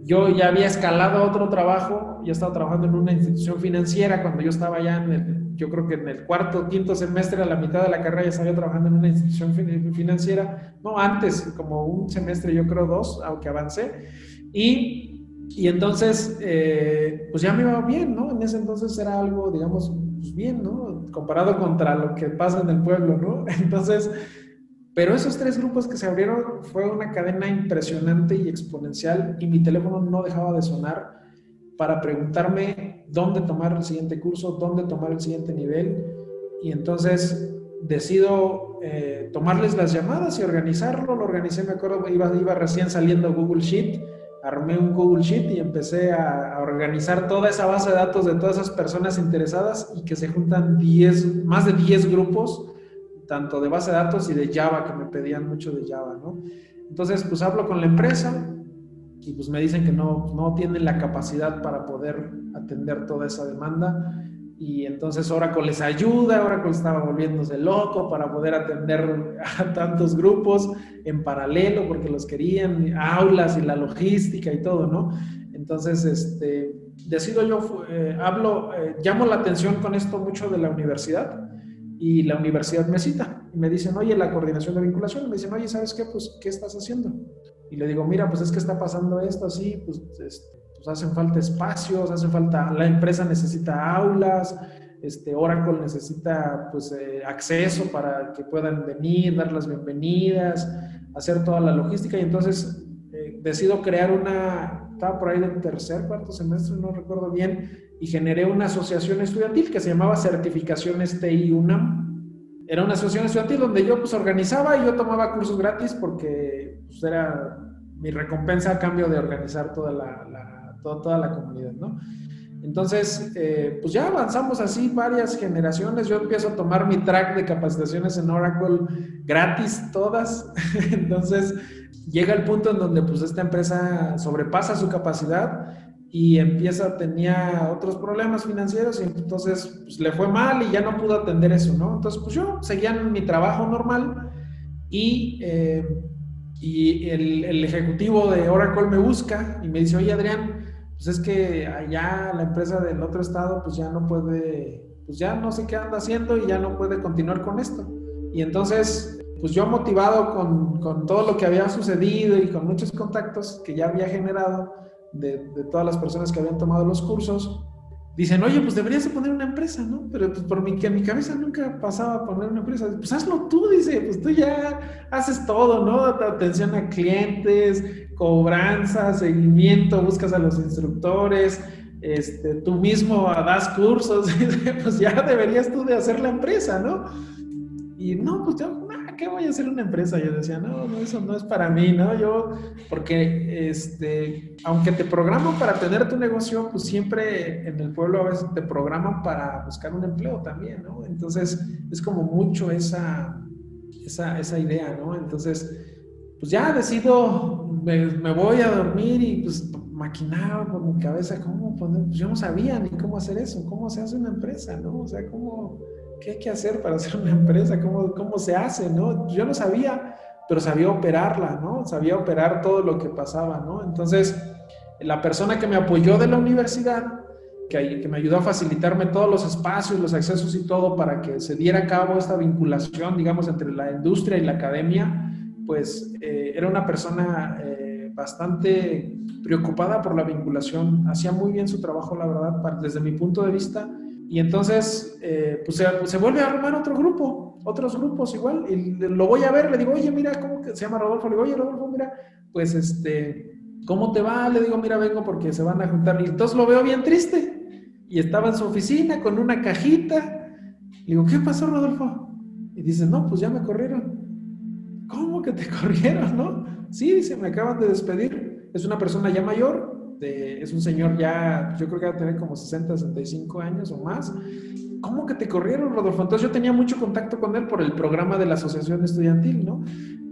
yo ya había escalado a otro trabajo, ya estaba trabajando en una institución financiera cuando yo estaba ya en el, yo creo que en el cuarto, quinto semestre, a la mitad de la carrera ya estaba trabajando en una institución financiera, no antes, como un semestre, yo creo dos, aunque avancé, y, y entonces, eh, pues ya me iba bien, ¿no? En ese entonces era algo, digamos, pues bien, ¿no? Comparado contra lo que pasa en el pueblo, ¿no? Entonces, pero esos tres grupos que se abrieron fue una cadena impresionante y exponencial y mi teléfono no dejaba de sonar para preguntarme dónde tomar el siguiente curso, dónde tomar el siguiente nivel. Y entonces decido eh, tomarles las llamadas y organizarlo. Lo organicé, me acuerdo, iba, recién saliendo Google Sheet, armé un Google Sheet y empecé a, organizar toda esa base de datos de todas esas personas interesadas y que se juntan 10, más de 10 grupos tanto de base de datos y de Java, que me pedían mucho de Java, ¿no? Entonces, pues hablo con la empresa y pues me dicen que no, no tienen la capacidad para poder atender toda esa demanda y entonces Oracle les ayuda, Oracle estaba volviéndose loco para poder atender a tantos grupos en paralelo porque los querían, aulas y la logística y todo, ¿no? Entonces, este, decido yo, eh, hablo, eh, llamo la atención con esto mucho de la universidad y la universidad me cita y me dicen, oye, la coordinación de vinculación, me dicen, oye, ¿sabes qué? Pues, ¿qué estás haciendo? Y le digo, mira, pues es que está pasando esto así, pues, este, pues hacen falta espacios, hace falta, la empresa necesita aulas, este, Oracle necesita pues eh, acceso para que puedan venir, dar las bienvenidas, hacer toda la logística y entonces eh, decido crear una, estaba por ahí del tercer, cuarto semestre, no recuerdo bien, y generé una asociación estudiantil que se llamaba Certificaciones TI UNAM. Era una asociación estudiantil donde yo pues organizaba y yo tomaba cursos gratis porque pues, era mi recompensa a cambio de organizar toda la, toda, la comunidad, ¿no? Entonces, eh, pues ya avanzamos así varias generaciones. Yo empiezo a tomar mi track de capacitaciones en Oracle gratis, todas. Entonces, llega el punto en donde pues esta empresa sobrepasa su capacidad y empieza, tenía otros problemas financieros y entonces pues, le fue mal y ya no pudo atender eso, ¿no? Entonces, pues yo seguía en mi trabajo normal y, eh, y el, el, ejecutivo de Oracle me busca y me dice, oye Adrián, pues es que allá la empresa del otro estado pues ya no puede, pues ya no sé qué anda haciendo y ya no puede continuar con esto. Y entonces, pues yo motivado con, con todo lo que había sucedido y con muchos contactos que ya había generado, de, todas las personas que habían tomado los cursos, dicen, oye, pues deberías de poner una empresa, ¿no? Pero pues por mi, que mi cabeza nunca pasaba poner una empresa. Pues hazlo tú, dice, pues tú ya haces todo, ¿no? Atención a clientes, cobranza, seguimiento, buscas a los instructores, este, tú mismo das cursos, pues ya deberías tú de hacer la empresa, ¿no? Y no, pues yo qué voy a hacer una empresa? Yo decía, no, no, eso no es para mí, ¿no? Yo, porque, este, aunque te programan para tener tu negocio, pues siempre en el pueblo a veces te programan para buscar un empleo también, ¿no? Entonces, es como mucho esa, esa, esa idea, ¿no? Entonces, pues ya decido, me, me voy a dormir y pues maquinaba por mi cabeza cómo poner, pues yo no sabía ni cómo hacer eso, cómo se hace una empresa, ¿no? O sea, cómo ¿qué hay que hacer para hacer una empresa? ¿Cómo, cómo se hace? ¿no? Yo no sabía, pero sabía operarla, ¿no? Sabía operar todo lo que pasaba, ¿no? Entonces, la persona que me apoyó de la universidad, que, que me ayudó a facilitarme todos los espacios, los accesos y todo para que se diera a cabo esta vinculación, digamos, entre la industria y la academia, pues eh, era una persona eh, bastante preocupada por la vinculación, hacía muy bien su trabajo, la verdad, desde mi punto de vista y entonces, eh, pues se, vuelve a armar otro grupo, otros grupos igual, y lo voy a ver, le digo, oye, mira, ¿cómo que se llama Rodolfo? Le digo, oye, Rodolfo, mira, pues este, ¿cómo te va? Le digo, mira, vengo porque se van a juntar. Y entonces lo veo bien triste. Y estaba en su oficina con una cajita. Le digo, ¿qué pasó, Rodolfo? Y dice, no, pues ya me corrieron. ¿Cómo que te corrieron, no? Sí, dice, me acaban de despedir. Es una persona ya mayor, es un señor ya, yo creo que va a tener como 60, 65 años o más. ¿Cómo que te corrieron, Rodolfo? Entonces yo tenía mucho contacto con él por el programa de la asociación estudiantil, ¿no?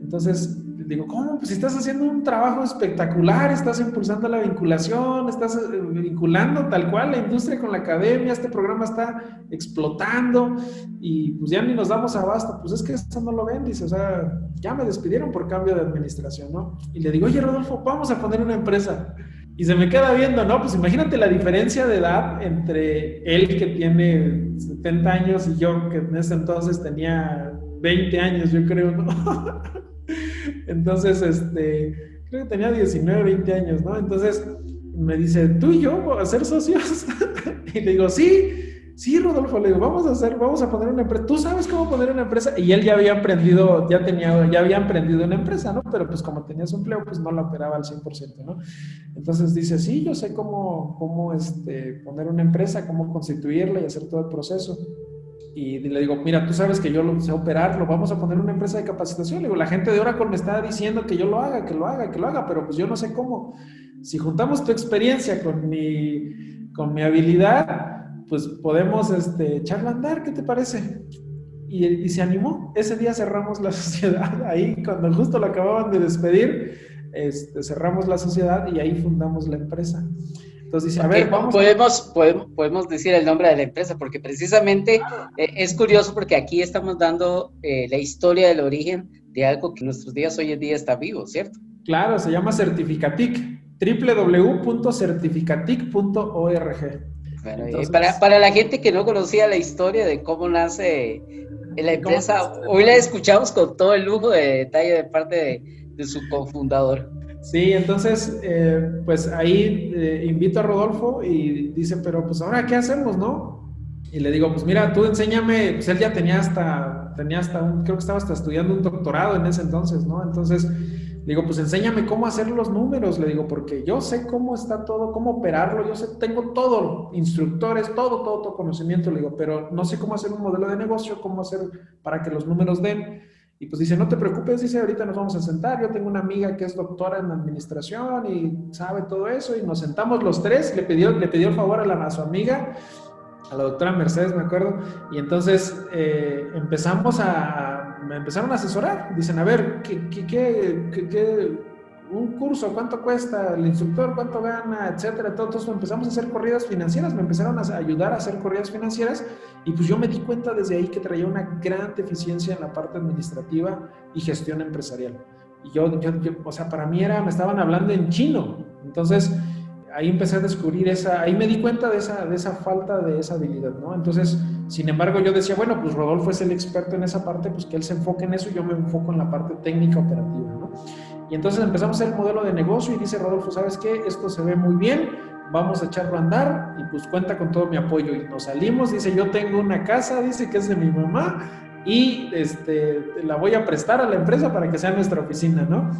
Entonces digo, ¿cómo? Pues estás haciendo un trabajo espectacular, estás impulsando la vinculación, estás eh, vinculando tal cual la industria con la academia, este programa está explotando y pues ya ni nos damos abasto. Pues es que eso no lo ven, dice, o sea, ya me despidieron por cambio de administración, ¿no? Y le digo, oye, Rodolfo, vamos a poner una empresa. Y se me queda viendo, ¿no? Pues imagínate la diferencia de edad entre él que tiene 70 años y yo que en ese entonces tenía 20 años, yo creo, ¿no? Entonces, este, creo que tenía 19, 20 años, ¿no? Entonces me dice, ¿tú y yo a ser socios? y le digo, sí. Sí, Rodolfo, le digo, vamos a hacer, vamos a poner una empresa. ¿Tú sabes cómo poner una empresa? Y él ya había emprendido, ya tenía, ya había emprendido una empresa, ¿no? Pero pues como tenía su empleo, pues no la operaba al 100%, ¿no? Entonces dice, sí, yo sé cómo, cómo este, poner una empresa, cómo constituirla y hacer todo el proceso. Y le digo, mira, tú sabes que yo lo sé operar, lo vamos a poner una empresa de capacitación. Le digo, la gente de Oracle me está diciendo que yo lo haga, que lo haga, que lo haga, pero pues yo no sé cómo. Si juntamos tu experiencia con mi, con mi habilidad, pues podemos este, echarla a andar, ¿qué te parece? Y, y, se animó. Ese día cerramos la sociedad, ahí cuando justo lo acababan de despedir, este, cerramos la sociedad y ahí fundamos la empresa. Entonces dice, a ver, vamos. Podemos, podemos, podemos, decir el nombre de la empresa, porque precisamente eh, es curioso porque aquí estamos dando eh, la historia del origen de algo que en nuestros días hoy en día está vivo, ¿cierto? Claro, se llama Certificatic, www.certificatic.org. Bueno, para, para la gente que no conocía la historia de cómo nace la empresa, hoy la escuchamos con todo el lujo de detalle de parte de, de su cofundador. Sí, entonces, eh, pues ahí eh, invito a Rodolfo y dice, pero pues ahora, ¿qué hacemos, no? Y le digo, pues mira, tú enséñame, pues él ya tenía hasta, tenía hasta un, creo que estaba hasta estudiando un doctorado en ese entonces, ¿no? Entonces, digo, pues enséñame cómo hacer los números, le digo, porque yo sé cómo está todo, cómo operarlo, yo sé, tengo todo, instructores, todo, todo, todo conocimiento, le digo, pero no sé cómo hacer un modelo de negocio, cómo hacer para que los números den. Y pues dice, no te preocupes, dice, ahorita nos vamos a sentar. Yo tengo una amiga que es doctora en administración y sabe todo eso. Y nos sentamos los tres, le pidió, le pidió el favor a, la, a su amiga, a la doctora Mercedes, me acuerdo. Y entonces eh, empezamos a, me empezaron a asesorar. Dicen, a ver, ¿qué, qué, qué, qué un curso, cuánto cuesta, el instructor, cuánto gana, etcétera. Entonces empezamos a hacer corridas financieras, me empezaron a ayudar a hacer corridas financieras y pues yo me di cuenta desde ahí que traía una gran deficiencia en la parte administrativa y gestión empresarial. Y yo, yo, o sea, para mí era, me estaban hablando en chino. Entonces ahí empecé a descubrir esa, ahí me di cuenta de esa, de esa falta de esa habilidad, ¿no? Entonces, sin embargo, yo decía, bueno, pues Rodolfo es el experto en esa parte, pues que él se enfoque en eso y yo me enfoco en la parte técnica operativa, ¿no? Y entonces empezamos a el modelo de negocio y dice Rodolfo, ¿sabes qué? Esto se ve muy bien, vamos a echarlo a andar y pues cuenta con todo mi apoyo. Y nos salimos, dice, yo tengo una casa, dice que es de mi mamá y este, la voy a prestar a la empresa para que sea nuestra oficina, ¿no?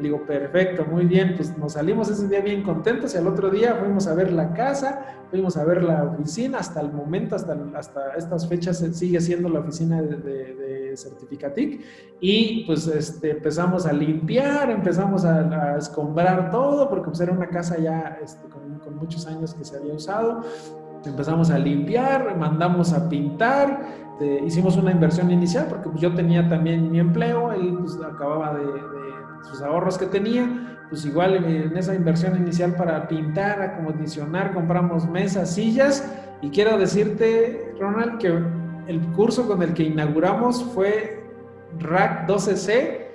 Digo, perfecto, muy bien, pues nos salimos ese día bien contentos y al otro día fuimos a ver la casa, fuimos a ver la oficina, hasta el momento, hasta, hasta estas fechas sigue siendo la oficina de, de, Certificatic y pues este, empezamos a limpiar, empezamos a, escombrar todo porque pues era una casa ya este, con, muchos años que se había usado, empezamos a limpiar, mandamos a pintar, este, hicimos una inversión inicial porque pues, yo tenía también mi empleo, él pues, acababa de, sus ahorros que tenía, pues igual en esa inversión inicial para pintar, acondicionar, compramos mesas, sillas. Y quiero decirte, Ronald, que el curso con el que inauguramos fue RAC 12C,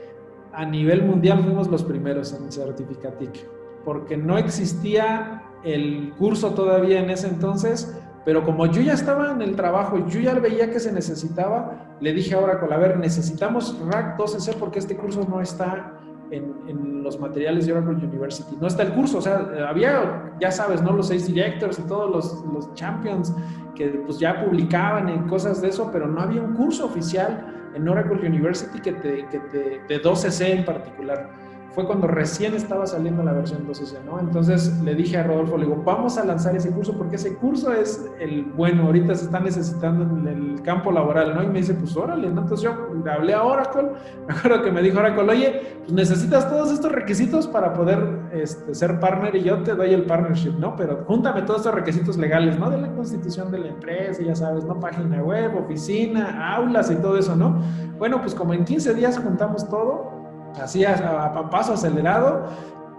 a nivel mundial fuimos los primeros en Certificatic, porque no existía el curso todavía en ese entonces, pero como yo ya estaba en el trabajo yo ya veía que se necesitaba, le dije a Oracle, a ver, necesitamos RAC 12C porque este curso no está en, los materiales de Oracle University. No está el curso, o sea, había, ya sabes, ¿no? Los seis directors y todos los, los champions que pues ya publicaban en cosas de eso, pero no había un curso oficial en Oracle University que te, que te, de 12C en particular fue cuando recién estaba saliendo la versión 12C, ¿no? Entonces le dije a Rodolfo, le digo, vamos a lanzar ese curso porque ese curso es el bueno, ahorita se está necesitando en el campo laboral, ¿no? Y me dice, pues órale, ¿no? Entonces yo le hablé a Oracle, me acuerdo que me dijo Oracle, oye, pues necesitas todos estos requisitos para poder este, ser partner y yo te doy el partnership, ¿no? Pero júntame todos estos requisitos legales, ¿no? De la constitución de la empresa, ya sabes, ¿no? Página web, oficina, aulas y todo eso, ¿no? Bueno, pues como en 15 días juntamos todo, así a, paso acelerado.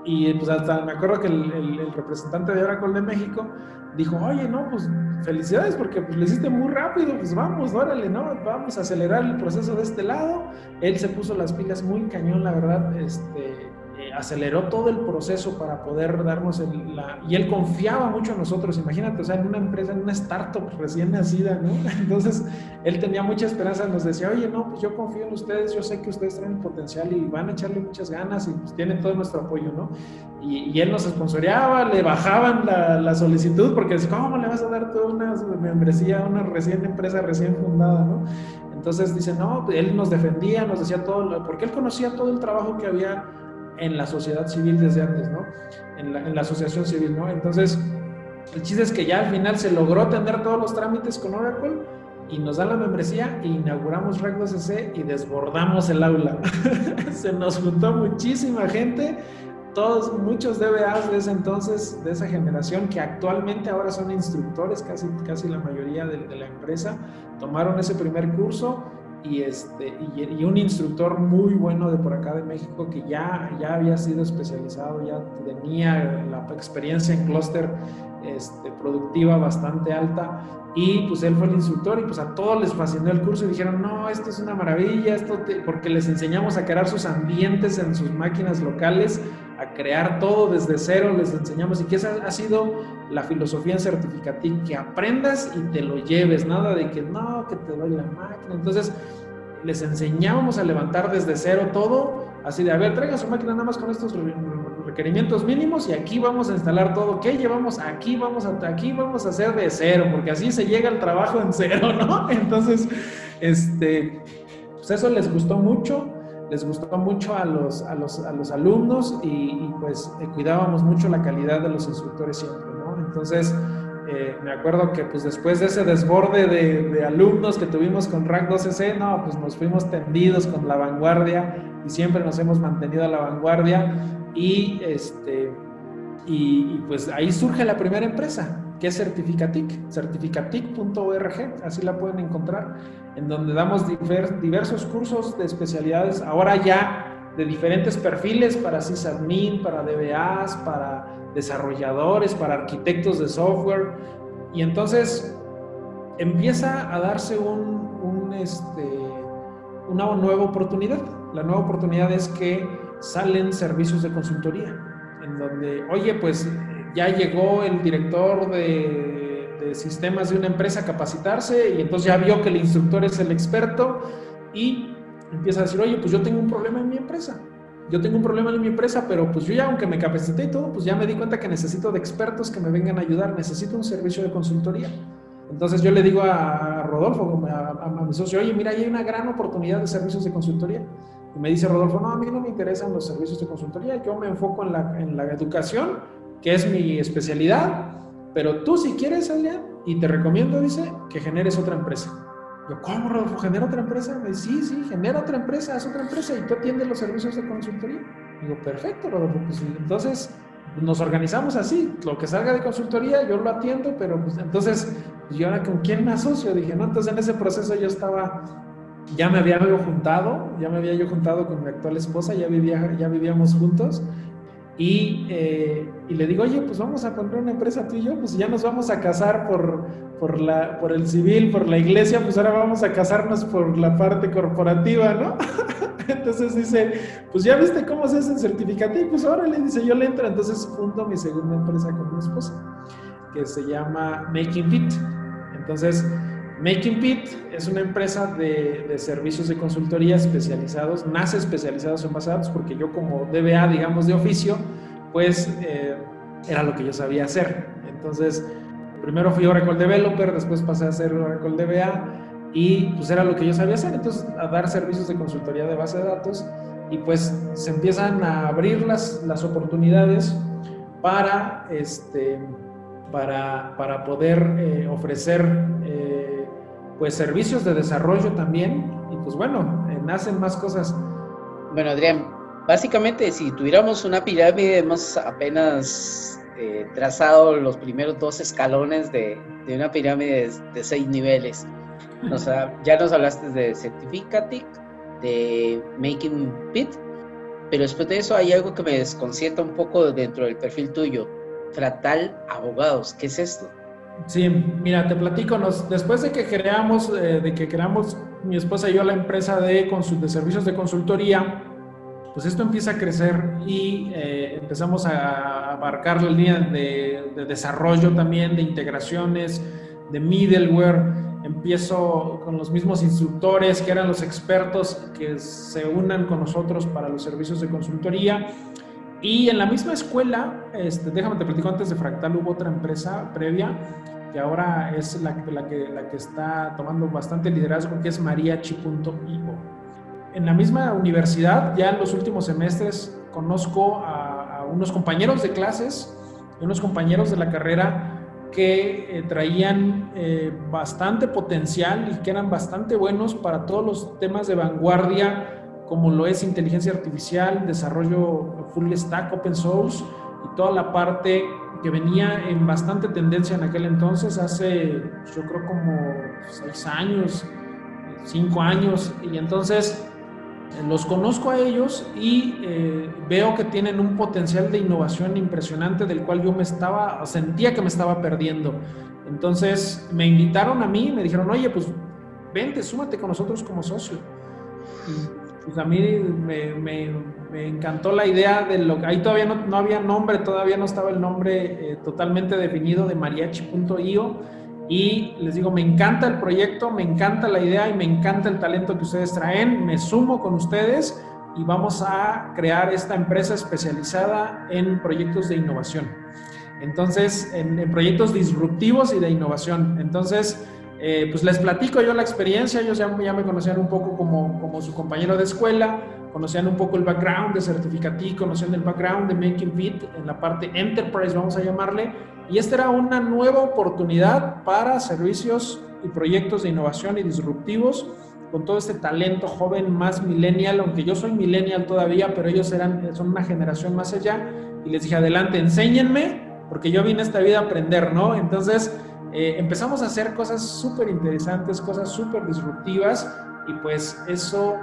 Y pues hasta me acuerdo que el, representante de Oracle de México dijo, oye, no, pues felicidades porque pues lo hiciste muy rápido, pues vamos, órale, ¿no? Vamos a acelerar el proceso de este lado. Él se puso las pilas muy cañón, la verdad, este, eh, aceleró todo el proceso para poder darnos el, la... Y él confiaba mucho en nosotros, imagínate, o sea, en una empresa, en una startup recién nacida, ¿no? Entonces, él tenía mucha esperanza, nos decía, oye, no, pues yo confío en ustedes, yo sé que ustedes tienen potencial y van a echarle muchas ganas y pues tienen todo nuestro apoyo, ¿no? Y, él nos sponsoreaba, le bajaban la, la solicitud porque decía, ¿cómo le vas a dar toda una membresía a una recién empresa recién fundada, ¿no? Entonces dice, no, él nos defendía, nos decía todo, porque él conocía todo el trabajo que había en la sociedad civil desde antes, ¿no? En la, en la asociación civil, ¿no? Entonces, el chiste es que ya al final se logró tener todos los trámites con Oracle y nos da la membresía e inauguramos Rec CC y desbordamos el aula. se nos juntó muchísima gente, todos, muchos DBAs de ese entonces, de esa generación, que actualmente ahora son instructores, casi, casi la mayoría de la empresa, tomaron ese primer curso y, este, y, un instructor muy bueno de por acá de México que ya, ya había sido especializado, ya tenía la experiencia en clúster este, productiva bastante alta. Y pues él fue el instructor y pues a todos les fascinó el curso y dijeron, no, esto es una maravilla, esto porque les enseñamos a crear sus ambientes en sus máquinas locales, a crear todo desde cero, les enseñamos. Y que esa ha sido la filosofía en Certificatic, que aprendas y te lo lleves, nada de que no, que te doy la máquina. Entonces, les enseñábamos a levantar desde cero todo, así de, a ver, traigan su máquina nada más con estos requerimientos mínimos y aquí vamos a instalar todo. ¿Qué llevamos? Aquí vamos a, aquí vamos a hacer de cero, porque así se llega al trabajo en cero, ¿no? Entonces, este, pues eso les gustó mucho, les gustó mucho a los, a los, a los alumnos y, pues eh, cuidábamos mucho la calidad de los instructores siempre. Entonces, eh, me acuerdo que pues después de ese desborde de, alumnos que tuvimos con Rank 12C, no, pues nos fuimos tendidos con la vanguardia y siempre nos hemos mantenido a la vanguardia y este y, pues ahí surge la primera empresa que es Certificatic, certificatic.org, así la pueden encontrar, en donde damos diversos cursos de especialidades, ahora ya de diferentes perfiles para sysadmin, para DBAs, para desarrolladores, para arquitectos de software. Y entonces empieza a darse un, este, una nueva oportunidad. La nueva oportunidad es que salen servicios de consultoría, en donde, oye, pues ya llegó el director de, de sistemas de una empresa a capacitarse y entonces ya vio que el instructor es el experto y empieza a decir, oye, pues yo tengo un problema en mi empresa yo tengo un problema en mi empresa, pero pues yo ya, aunque me capacité y todo, pues ya me di cuenta que necesito de expertos que me vengan a ayudar, necesito un servicio de consultoría. Entonces yo le digo a Rodolfo, a, mi socio, oye, mira, hay una gran oportunidad de servicios de consultoría. Y me dice Rodolfo, no, a mí no me interesan los servicios de consultoría, yo me enfoco en la, en la educación, que es mi especialidad, pero tú si quieres, Adrián, y te recomiendo, dice, que generes otra empresa. Yo, ¿cómo, Rodolfo? ¿Genera otra empresa? Me dice, sí, sí, genera otra empresa, haz otra empresa y tú atiendes los servicios de consultoría. Digo, perfecto, Rodolfo. Pues entonces nos organizamos así. Lo que salga de consultoría, yo lo atiendo, pero pues entonces, ¿y ahora con quién me asocio? Dije, no, entonces en ese proceso yo estaba, ya me había yo juntado, ya me había yo juntado con mi actual esposa, ya, vivía, ya vivíamos juntos. Y, eh, y, le digo, oye, pues vamos a poner una empresa tú y yo, pues ya nos vamos a casar por, por, la, por el civil, por la iglesia, pues ahora vamos a casarnos por la parte corporativa, ¿no? Entonces dice, pues ya viste cómo se hace el certificativo, pues ahora le dice, yo le entro, entonces fundo mi segunda empresa con mi esposa, que se llama Making Pit. Entonces, Making Pit es una empresa de, de, servicios de consultoría especializados, nace especializados en datos, porque yo como DBA, digamos, de oficio, pues eh, era lo que yo sabía hacer. Entonces, primero fui Oracle Developer, después pasé a ser Oracle DBA y pues era lo que yo sabía hacer, entonces a dar servicios de consultoría de base de datos y pues se empiezan a abrir las, las oportunidades para, este, para, para poder eh, ofrecer eh, pues servicios de desarrollo también y pues bueno, eh, nacen más cosas. Bueno, Adrián, básicamente si tuviéramos una pirámide hemos apenas eh, trazado los primeros dos escalones de, una pirámide de, seis niveles. ya nos hablaste de Certificatic, de Making Pit, pero después de eso hay algo que me desconcierta un poco dentro del perfil tuyo. Fratal Abogados, ¿qué es esto? Sí, mira, te platico, después de que creamos, eh, de que creamos mi esposa y yo la empresa de, de servicios de consultoría, pues esto empieza a crecer y eh, empezamos a abarcar la línea de, de, desarrollo también, de integraciones, de middleware. Empiezo con los mismos instructores que eran los expertos que se unan con nosotros para los servicios de consultoría. Y en la misma escuela, este, déjame te platico antes de Fractal, hubo otra empresa previa que ahora es la, la, que, la que está tomando bastante liderazgo, que es mariachi.io en la misma universidad, ya en los últimos semestres, conozco a, unos compañeros de clases, unos compañeros de la carrera que eh, traían eh, bastante potencial y que eran bastante buenos para todos los temas de vanguardia, como lo es inteligencia artificial, desarrollo full stack, open source y toda la parte que venía en bastante tendencia en aquel entonces, hace yo creo como seis años, cinco años, y entonces los conozco a ellos y eh, veo que tienen un potencial de innovación impresionante del cual yo me estaba, sentía que me estaba perdiendo. Entonces me invitaron a mí, me dijeron, oye, pues vente, súmate con nosotros como socio. Y pues a mí me, encantó la idea de lo que ahí todavía no, no, había nombre, todavía no estaba el nombre eh, totalmente definido de mariachi.io y les digo, me encanta el proyecto, me encanta la idea y me encanta el talento que ustedes traen. Me sumo con ustedes y vamos a crear esta empresa especializada en proyectos de innovación. Entonces, en, proyectos disruptivos y de innovación. Entonces, eh, pues les platico yo la experiencia. Ellos ya, ya me conocían un poco como, como su compañero de escuela, conocían un poco el background de Certificati, conocían el background de Making Fit en la parte Enterprise, vamos a llamarle y esta era una nueva oportunidad para servicios y proyectos de innovación y disruptivos con todo este talento joven más millennial, aunque yo soy millennial todavía, pero ellos eran, son una generación más allá. Y les dije, adelante, enséñenme, porque yo vine esta vida a aprender, ¿no? Entonces eh, empezamos a hacer cosas súper interesantes, cosas súper disruptivas, y pues eso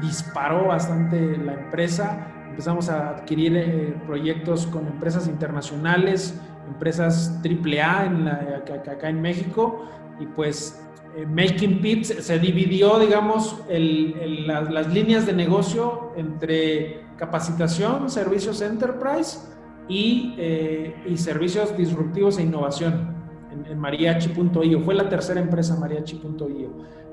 disparó bastante la empresa. Empezamos a adquirir eh, proyectos con empresas internacionales, empresas AAA en la, acá, en México y pues eh, Making Pits se dividió, digamos, las, líneas de negocio entre capacitación, servicios enterprise y, eh, y servicios disruptivos e innovación en, mariachi.io. Fue la tercera empresa mariachi.io.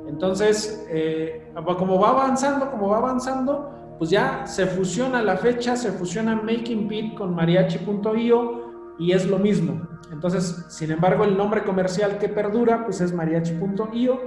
Entonces, eh, como va avanzando, como va avanzando, pues ya se fusiona la fecha, se fusiona Making Pit con mariachi.io y es lo mismo. Entonces, sin embargo, el nombre comercial que perdura, pues es mariachi.io.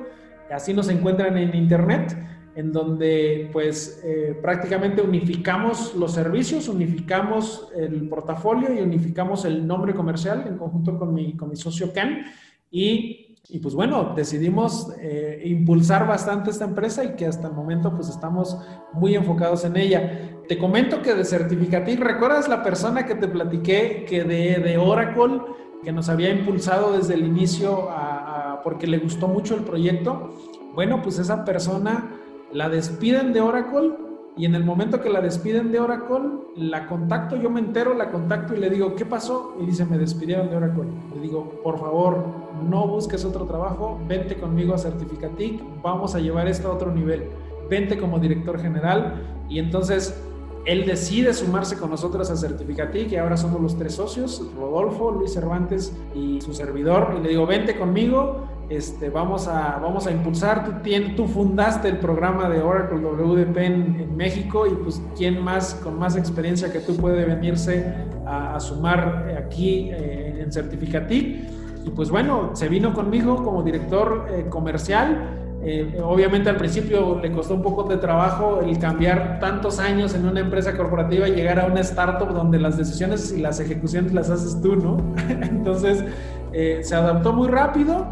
Así nos encuentran en internet, en donde pues eh, prácticamente unificamos los servicios, unificamos el portafolio y unificamos el nombre comercial en conjunto con mi, con mi socio Ken. Y, y pues bueno, decidimos eh, impulsar bastante esta empresa y que hasta el momento pues estamos muy enfocados en ella. Te comento que de Certificatic, ¿recuerdas la persona que te platiqué que de, de Oracle, que nos había impulsado desde el inicio a, porque le gustó mucho el proyecto? Bueno, pues esa persona la despiden de Oracle y en el momento que la despiden de Oracle, la contacto, yo me entero, la contacto y le digo, ¿qué pasó? Y dice, me despidieron de Oracle. Le digo, por favor, no busques otro trabajo, vente conmigo a Certificatic, vamos a llevar esto a otro nivel. Vente como director general. Y entonces él decide sumarse con nosotros a Certificati, que ahora somos los tres socios, Rodolfo, Luis Cervantes y su servidor. Y le digo, vente conmigo, este, vamos, a, vamos a impulsar. Tú, tú fundaste el programa de Oracle WDP en, México y pues quién más con más experiencia que tú puede venirse a, sumar aquí eh, en Certificati. Y pues bueno, se vino conmigo como director eh, comercial eh, obviamente al principio le costó un poco de trabajo el cambiar tantos años en una empresa corporativa y llegar a una startup donde las decisiones y las ejecuciones las haces tú, ¿no? Entonces eh, se adaptó muy rápido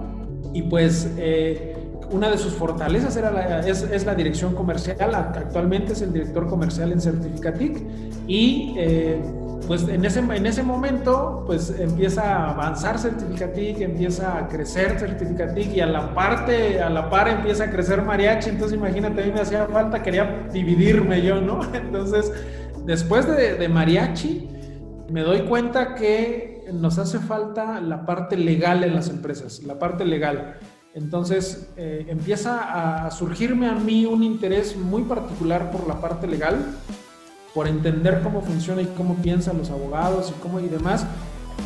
y pues eh, una de sus fortalezas era es, es, la dirección comercial, actualmente es el director comercial en Certificatic y pues en ese, en ese momento pues empieza a avanzar Certificatic, empieza a crecer Certificatic y a la parte, a la par empieza a crecer Mariachi, entonces imagínate, a mí me hacía falta, quería dividirme yo, ¿no? Entonces, después de, de Mariachi, me doy cuenta que nos hace falta la parte legal en las empresas, la parte legal. Entonces eh, empieza a surgirme a mí un interés muy particular por la parte legal por entender cómo funciona y cómo piensan los abogados y cómo y demás.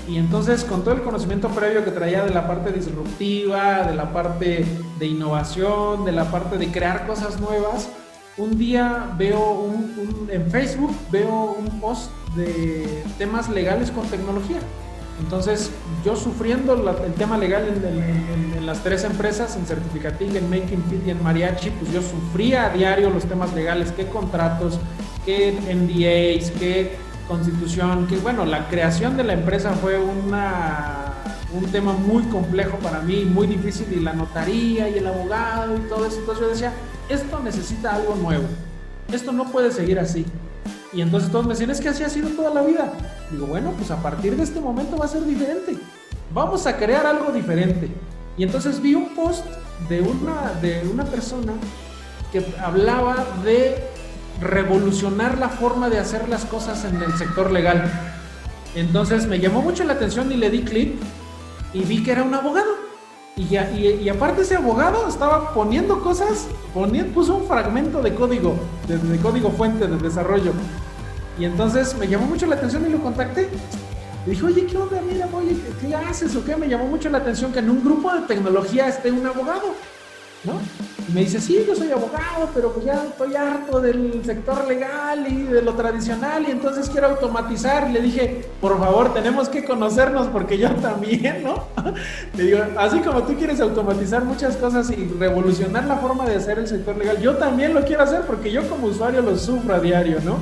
Y entonces, con todo el conocimiento previo que traía de la parte disruptiva, de la parte de innovación, de la parte de crear cosas nuevas, un día veo en Facebook, veo un post de temas legales con tecnología. Entonces, yo sufriendo el tema legal en, las tres empresas, en Certificating, en Making Fit y en Mariachi, pues yo sufría a diario los temas legales, qué contratos, qué NDAs, qué constitución, que bueno, la creación de la empresa fue una, un tema muy complejo para mí, muy difícil, y la notaría y el abogado y todo eso. Entonces yo decía, esto necesita algo nuevo, esto no puede seguir así. Y entonces todos me decían, es que así ha sido toda la vida. Digo, bueno, pues a partir de este momento va a ser diferente. Vamos a crear algo diferente. Y entonces vi un post de una, de una persona que hablaba de revolucionar la forma de hacer las cosas en el sector legal. Entonces me llamó mucho la atención y le di clic y vi que era un abogado. Y, ya, y, aparte ese abogado estaba poniendo cosas, puso un fragmento de código, de, código fuente de desarrollo. Y entonces me llamó mucho la atención y lo contacté. Le dije, oye, ¿qué onda? Mira, oye, ¿qué, haces o qué? Me llamó mucho la atención que en un grupo de tecnología esté un abogado, Y me dice, sí, yo soy abogado, pero pues ya estoy harto del sector legal y de lo tradicional y entonces quiero automatizar. Le dije, por favor, tenemos que conocernos porque yo también, ¿no? Le digo, así como tú quieres automatizar muchas cosas y revolucionar la forma de hacer el sector legal, yo también lo quiero hacer porque yo como usuario lo sufro a diario, ¿no?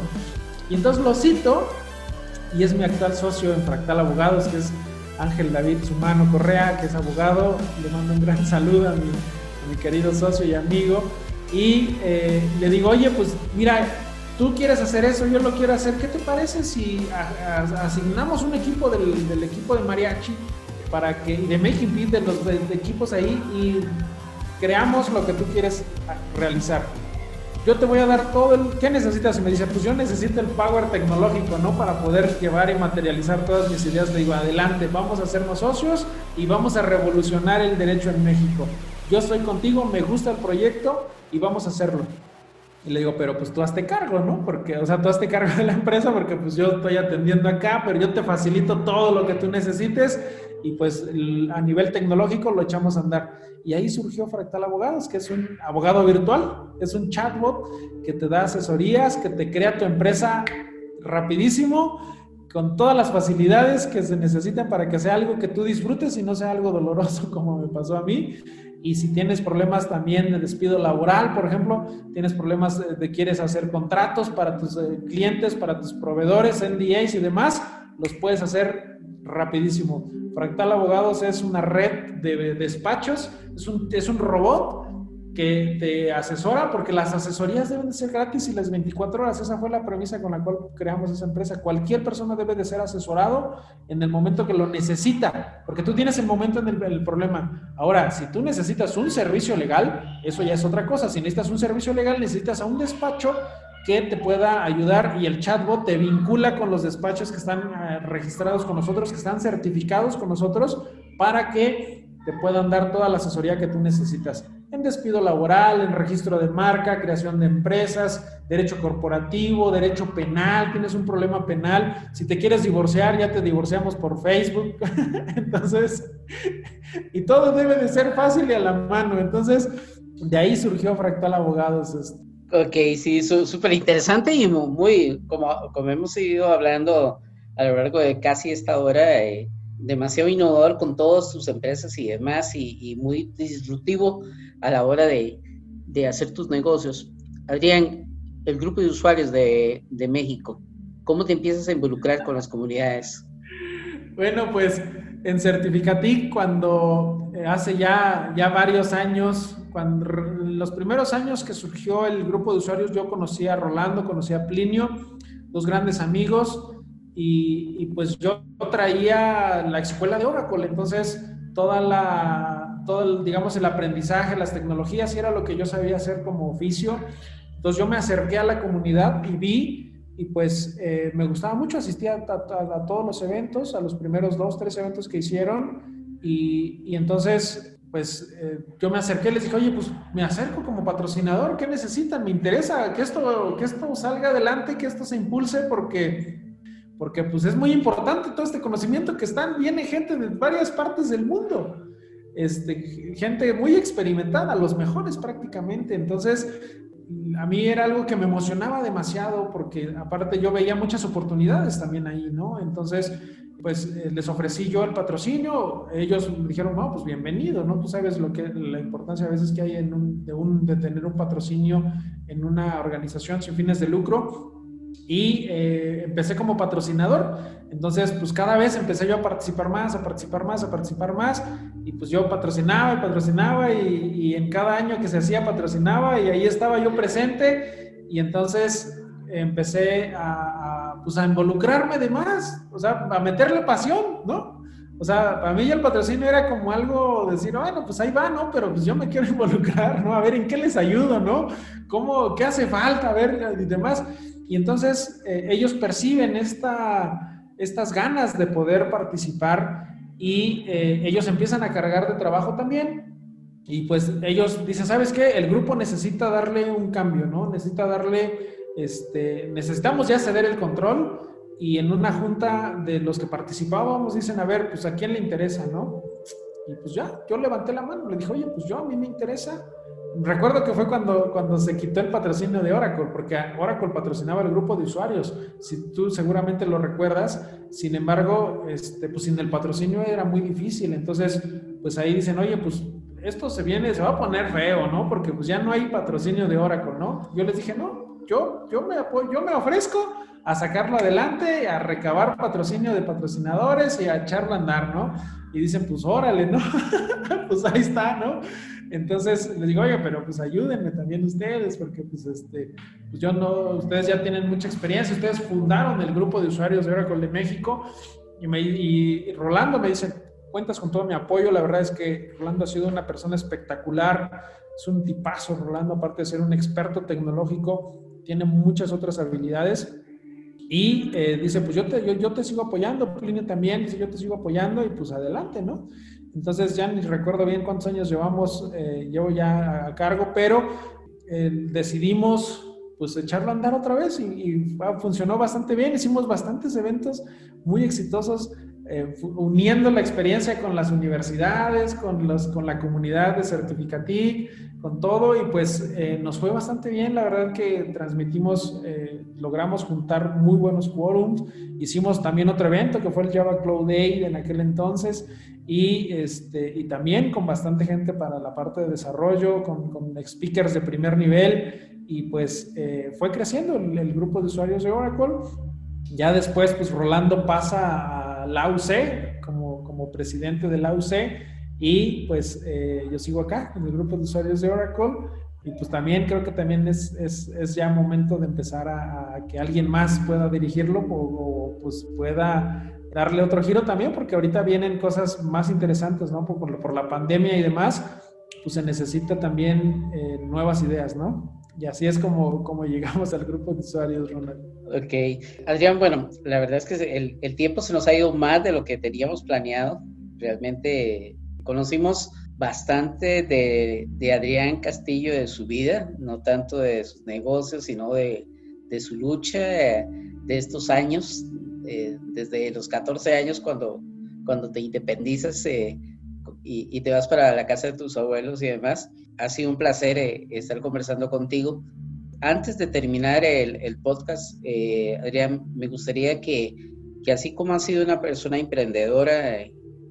Y entonces lo cito y es mi actual socio en Fractal Abogados, que es Ángel David Sumano Correa, que es abogado. Le mando un gran saludo a mi mi querido socio y amigo, y eh, le digo, oye, pues mira, tú quieres hacer eso, yo lo quiero hacer, ¿qué te parece si asignamos un equipo del, equipo de mariachi para que, de Making Beat, de los equipos ahí, y creamos lo que tú quieres realizar? Yo te voy a dar todo el... ¿Qué necesitas? Y me dice, pues yo necesito el power tecnológico, ¿no? Para poder llevar y materializar todas mis ideas. Le digo, adelante, vamos a hacernos socios y vamos a revolucionar el derecho en México yo estoy contigo, me gusta el proyecto y vamos a hacerlo. Y le digo, pero pues tú hazte cargo, ¿no? Porque, o sea, tú hazte cargo de la empresa porque pues yo estoy atendiendo acá, pero yo te facilito todo lo que tú necesites y pues a nivel tecnológico lo echamos a andar. Y ahí surgió Fractal Abogados, que es un abogado virtual, es un chatbot que te da asesorías, que te crea tu empresa rapidísimo, con todas las facilidades que se necesitan para que sea algo que tú disfrutes y no sea algo doloroso como me pasó a mí. Y si tienes problemas también de despido laboral, por ejemplo, tienes problemas de, quieres hacer contratos para tus eh, clientes, para tus proveedores, NDAs y demás, los puedes hacer rapidísimo. Fractal Abogados es una red de despachos, es un, es un robot que te asesora, porque las asesorías deben de ser gratis y las 24 horas. Esa fue la premisa con la cual creamos esa empresa. Cualquier persona debe de ser asesorado en el momento que lo necesita, porque tú tienes el momento en el, problema. Ahora, si tú necesitas un servicio legal, eso ya es otra cosa. Si necesitas un servicio legal, necesitas a un despacho que te pueda ayudar y el chatbot te vincula con los despachos que están eh, registrados con nosotros, que están certificados con nosotros, para que te puedan dar toda la asesoría que tú necesitas en despido laboral, en registro de marca, creación de empresas, derecho corporativo, derecho penal, tienes un problema penal, si te quieres divorciar, ya te divorciamos por Facebook. Entonces, y todo debe de ser fácil y a la mano. Entonces, de ahí surgió Fractal Abogados. Ok, sí, súper interesante y muy, como, como hemos ido hablando a lo largo de casi esta hora, eh, demasiado innovador con todas sus empresas y demás y, muy disruptivo a la hora de, hacer tus negocios. Adrián, el grupo de usuarios de, México, ¿cómo te empiezas a involucrar con las comunidades? Bueno, pues en Certificatic, cuando eh, hace ya, ya varios años, cuando los primeros años que surgió el grupo de usuarios, yo conocí a Rolando, conocí a Plinio, dos grandes amigos, y, pues yo traía la escuela de Oracle, entonces toda la, todo el, digamos, el aprendizaje, las tecnologías, y era lo que yo sabía hacer como oficio. Entonces yo me acerqué a la comunidad y vi, y pues eh, me gustaba mucho, asistir a, todos los eventos, a los primeros dos, tres eventos que hicieron, y, y entonces pues eh, yo me acerqué y les dije, oye, pues me acerco como patrocinador, ¿qué necesitan? Me interesa que esto, que esto salga adelante, que esto se impulse, porque, porque pues es muy importante todo este conocimiento que están, viene gente de varias partes del mundo, este, gente muy experimentada, los mejores prácticamente, entonces a mí era algo que me emocionaba demasiado porque aparte yo veía muchas oportunidades también ahí, ¿no? Entonces pues eh, les ofrecí yo el patrocinio, ellos me dijeron, no, pues bienvenido, ¿no? Tú sabes lo que, la importancia a veces que hay en un, de, tener un patrocinio en una organización sin fines de lucro. Y eh, empecé como patrocinador, entonces pues cada vez empecé yo a participar más, a participar más, a participar más, y pues yo patrocinaba y patrocinaba, y, y en cada año que se hacía patrocinaba, y ahí estaba yo presente, y entonces empecé a, pues a involucrarme de más, o sea, a meterle pasión, ¿no? O sea, para mí el patrocinio era como algo decir, bueno, pues ahí va, ¿no? Pero pues yo me quiero involucrar, ¿no? A ver en qué les ayudo, ¿no? ¿Cómo, qué hace falta? A ver, y demás. Y entonces eh, ellos perciben esta, estas ganas de poder participar y eh, ellos empiezan a cargar de trabajo también. Y pues ellos dicen, ¿sabes qué? El grupo necesita darle un cambio, ¿no? Necesita darle este, necesitamos ya ceder el control y en una junta de los que participábamos dicen, a ver, pues a quién le interesa, ¿no? Y pues ya, yo levanté la mano, le dije, oye, pues yo a mí me interesa. Recuerdo que fue cuando, cuando se quitó el patrocinio de Oracle, porque Oracle patrocinaba el grupo de usuarios. Si tú seguramente lo recuerdas, sin embargo, este, pues sin el patrocinio era muy difícil. Entonces, pues ahí dicen, oye, pues esto se viene, se va a poner feo, ¿no? Porque pues ya no hay patrocinio de Oracle, ¿no? Yo les dije, no, yo, yo, me, yo me ofrezco a sacarlo adelante, a recabar patrocinio de patrocinadores y a echarlo a andar, ¿no? Y dicen, pues órale, ¿no? pues ahí está, ¿no? Entonces les digo, oye, pero pues ayúdenme también ustedes, porque pues este, pues yo no, ustedes ya tienen mucha experiencia, ustedes fundaron el grupo de usuarios de Oracle de México y, me, y Rolando me dice, cuentas con todo mi apoyo, la verdad es que Rolando ha sido una persona espectacular, es un tipazo Rolando, aparte de ser un experto tecnológico, tiene muchas otras habilidades. Y eh, dice, pues yo te, yo, te sigo apoyando, Plinio también dice, yo te sigo apoyando y pues adelante, ¿no? Entonces ya ni recuerdo bien cuántos años llevamos, eh, llevo ya a cargo, pero eh, decidimos pues echarlo a andar otra vez y, y, funcionó bastante bien, hicimos bastantes eventos muy exitosos eh, uniendo la experiencia con las universidades, con, los, con la comunidad de Certificatic, con todo, y pues eh, nos fue bastante bien. La verdad que transmitimos, eh, logramos juntar muy buenos quórums. Hicimos también otro evento que fue el Java Cloud Day en aquel entonces, y, este, y también con bastante gente para la parte de desarrollo, con, con speakers de primer nivel, y pues fue creciendo el, el grupo de usuarios de Oracle. Ya después, pues Rolando pasa a la UC, como, como presidente de la UC, y pues eh, yo sigo acá en el grupo de usuarios de Oracle. Y pues también creo que también es, es, es ya momento de empezar a, que alguien más pueda dirigirlo o, pues pueda darle otro giro también, porque ahorita vienen cosas más interesantes, ¿no? Por, por la pandemia y demás, pues se necesita también eh, nuevas ideas, ¿no? Y así es como, como llegamos al grupo de usuarios, Ronald. Ok. Adrián, bueno, la verdad es que el, el, tiempo se nos ha ido más de lo que teníamos planeado. Realmente conocimos bastante de, de Adrián Castillo, de su vida, no tanto de sus negocios, sino de, de su lucha de estos años, eh, desde los 14 años cuando, cuando te independizas eh, y, y, te vas para la casa de tus abuelos y demás. Ha sido un placer eh, estar conversando contigo antes de terminar el, podcast, eh, Adrián, me gustaría que, así como has sido una persona emprendedora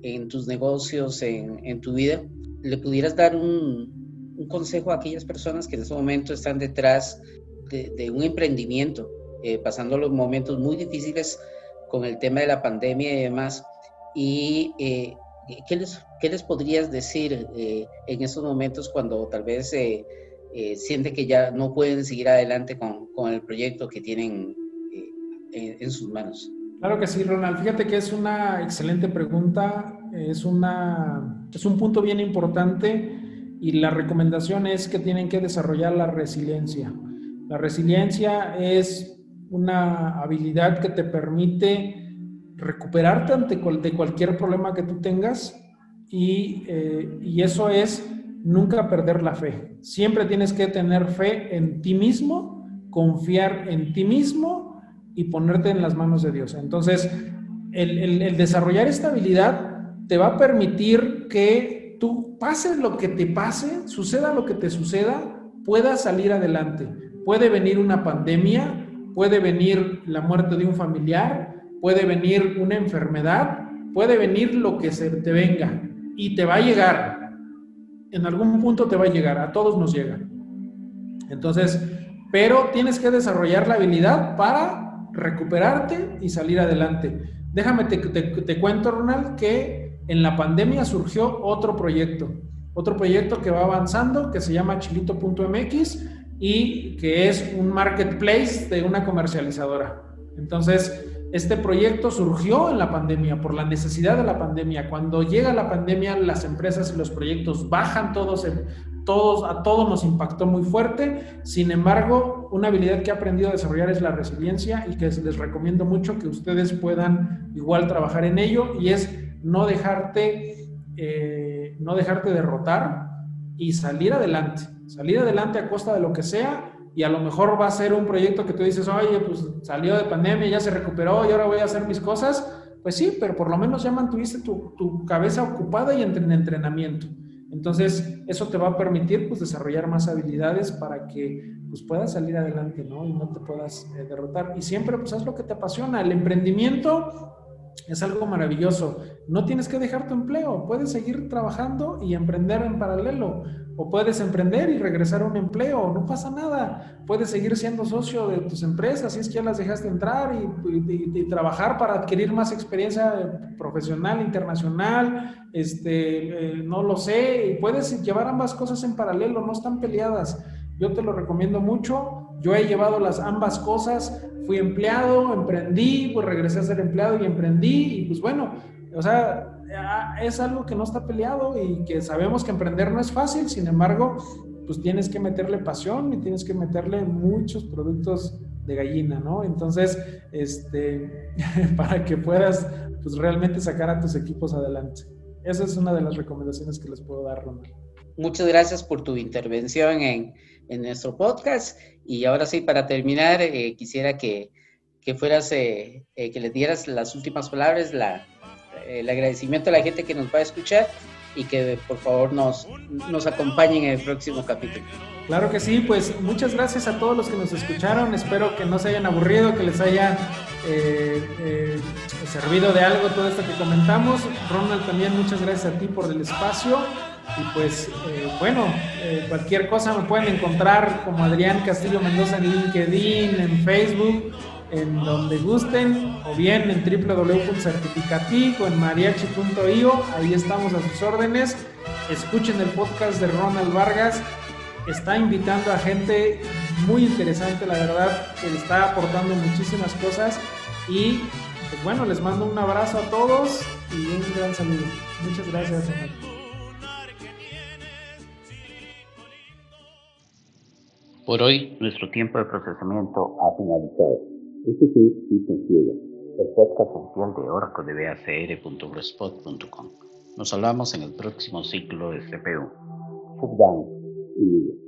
en tus negocios, en, tu vida, le pudieras dar un, consejo a aquellas personas que en este momento están detrás de, un emprendimiento, eh, pasando los momentos muy difíciles con el tema de la pandemia y demás. Y eh, ¿qué, les, ¿qué, les, podrías decir en esos momentos cuando tal vez eh, siente que ya no pueden seguir adelante con, con el proyecto que tienen eh, en, sus manos? Claro que sí, Ronald. Fíjate que es una excelente pregunta, es, una, es un punto bien importante y la recomendación es que tienen que desarrollar la resiliencia. La resiliencia es una habilidad que te permite recuperarte ante de cualquier problema que tú tengas y, eh, y eso es nunca perder la fe. Siempre tienes que tener fe en ti mismo, confiar en ti mismo y ponerte en las manos de Dios. Entonces, el, desarrollar esta habilidad te va a permitir que tú pase lo que te pase, suceda lo que te suceda, puedas salir adelante. Puede venir una pandemia, puede venir la muerte de un familiar, puede venir una enfermedad, puede venir lo que se te venga y te va a llegar en algún punto te va a llegar, a todos nos llega. Entonces, pero tienes que desarrollar la habilidad para recuperarte y salir adelante. Déjame, te, te, cuento, Ronald, que en la pandemia surgió otro proyecto, otro proyecto que va avanzando, que se llama chilito.mx y que es un marketplace de una comercializadora. Entonces, este proyecto surgió en la pandemia, por la necesidad de la pandemia. Cuando llega la pandemia, las empresas y los proyectos bajan todos, todos, a todos nos impactó muy fuerte. Sin embargo, una habilidad que he aprendido a desarrollar es la resiliencia y que les recomiendo mucho que ustedes puedan igual trabajar en ello y es no dejarte, eh, no dejarte derrotar y salir adelante. Salir adelante a costa de lo que sea y a lo mejor va a ser un proyecto que tú dices, oye, pues salió de pandemia, ya se recuperó y ahora voy a hacer mis cosas. Pues sí, pero por lo menos ya mantuviste tu, tu cabeza ocupada y en entrenamiento. Entonces, eso te va a permitir pues, desarrollar más habilidades para que pues, puedas salir adelante, ¿no? Y no te puedas eh, derrotar. Y siempre, pues, haz lo que te apasiona. El emprendimiento es algo maravilloso. No tienes que dejar tu empleo, puedes seguir trabajando y emprender en paralelo. O puedes emprender y regresar a un empleo, no pasa nada. Puedes seguir siendo socio de tus empresas si es que ya las dejaste entrar y, trabajar para adquirir más experiencia profesional, internacional, este, eh, no lo sé. Y puedes llevar ambas cosas en paralelo, no están peleadas. Yo te lo recomiendo mucho. Yo he llevado las ambas cosas fui empleado, emprendí, pues regresé a ser empleado y emprendí y pues bueno, o sea, es algo que no está peleado y que sabemos que emprender no es fácil, sin embargo, pues tienes que meterle pasión y tienes que meterle muchos productos de gallina, ¿no? Entonces, este, para que puedas pues realmente sacar a tus equipos adelante. Esa es una de las recomendaciones que les puedo dar, Ronald. Muchas gracias por tu intervención en, en nuestro podcast. Y ahora sí, para terminar, eh, quisiera que, que fueras, eh, eh, que les dieras las últimas palabras, la, el agradecimiento a la gente que nos va a escuchar y que por favor nos, nos acompañen en el próximo capítulo. Claro que sí, pues muchas gracias a todos los que nos escucharon. Espero que no se hayan aburrido, que les haya servido de algo todo esto que comentamos. Ronald, también muchas gracias a ti por el espacio. Y pues, eh, bueno, eh, cualquier cosa me pueden encontrar como Adrián Castillo Mendoza en LinkedIn, en Facebook, en donde gusten, o bien en www.certificatic o en mariachi.io. Ahí estamos a sus órdenes. Escuchen el podcast de Ronald Vargas. Está invitando a gente muy interesante, la verdad, que le está aportando muchísimas cosas. Y pues bueno, les mando un abrazo a todos y un gran saludo. Muchas gracias. Por hoy, nuestro tiempo de procesamiento ha finalizado. Este fue Cita Ciega, el podcast oficial de Oracle de BACR.blogspot.com. Nos hablamos en el próximo ciclo de CPU. Down y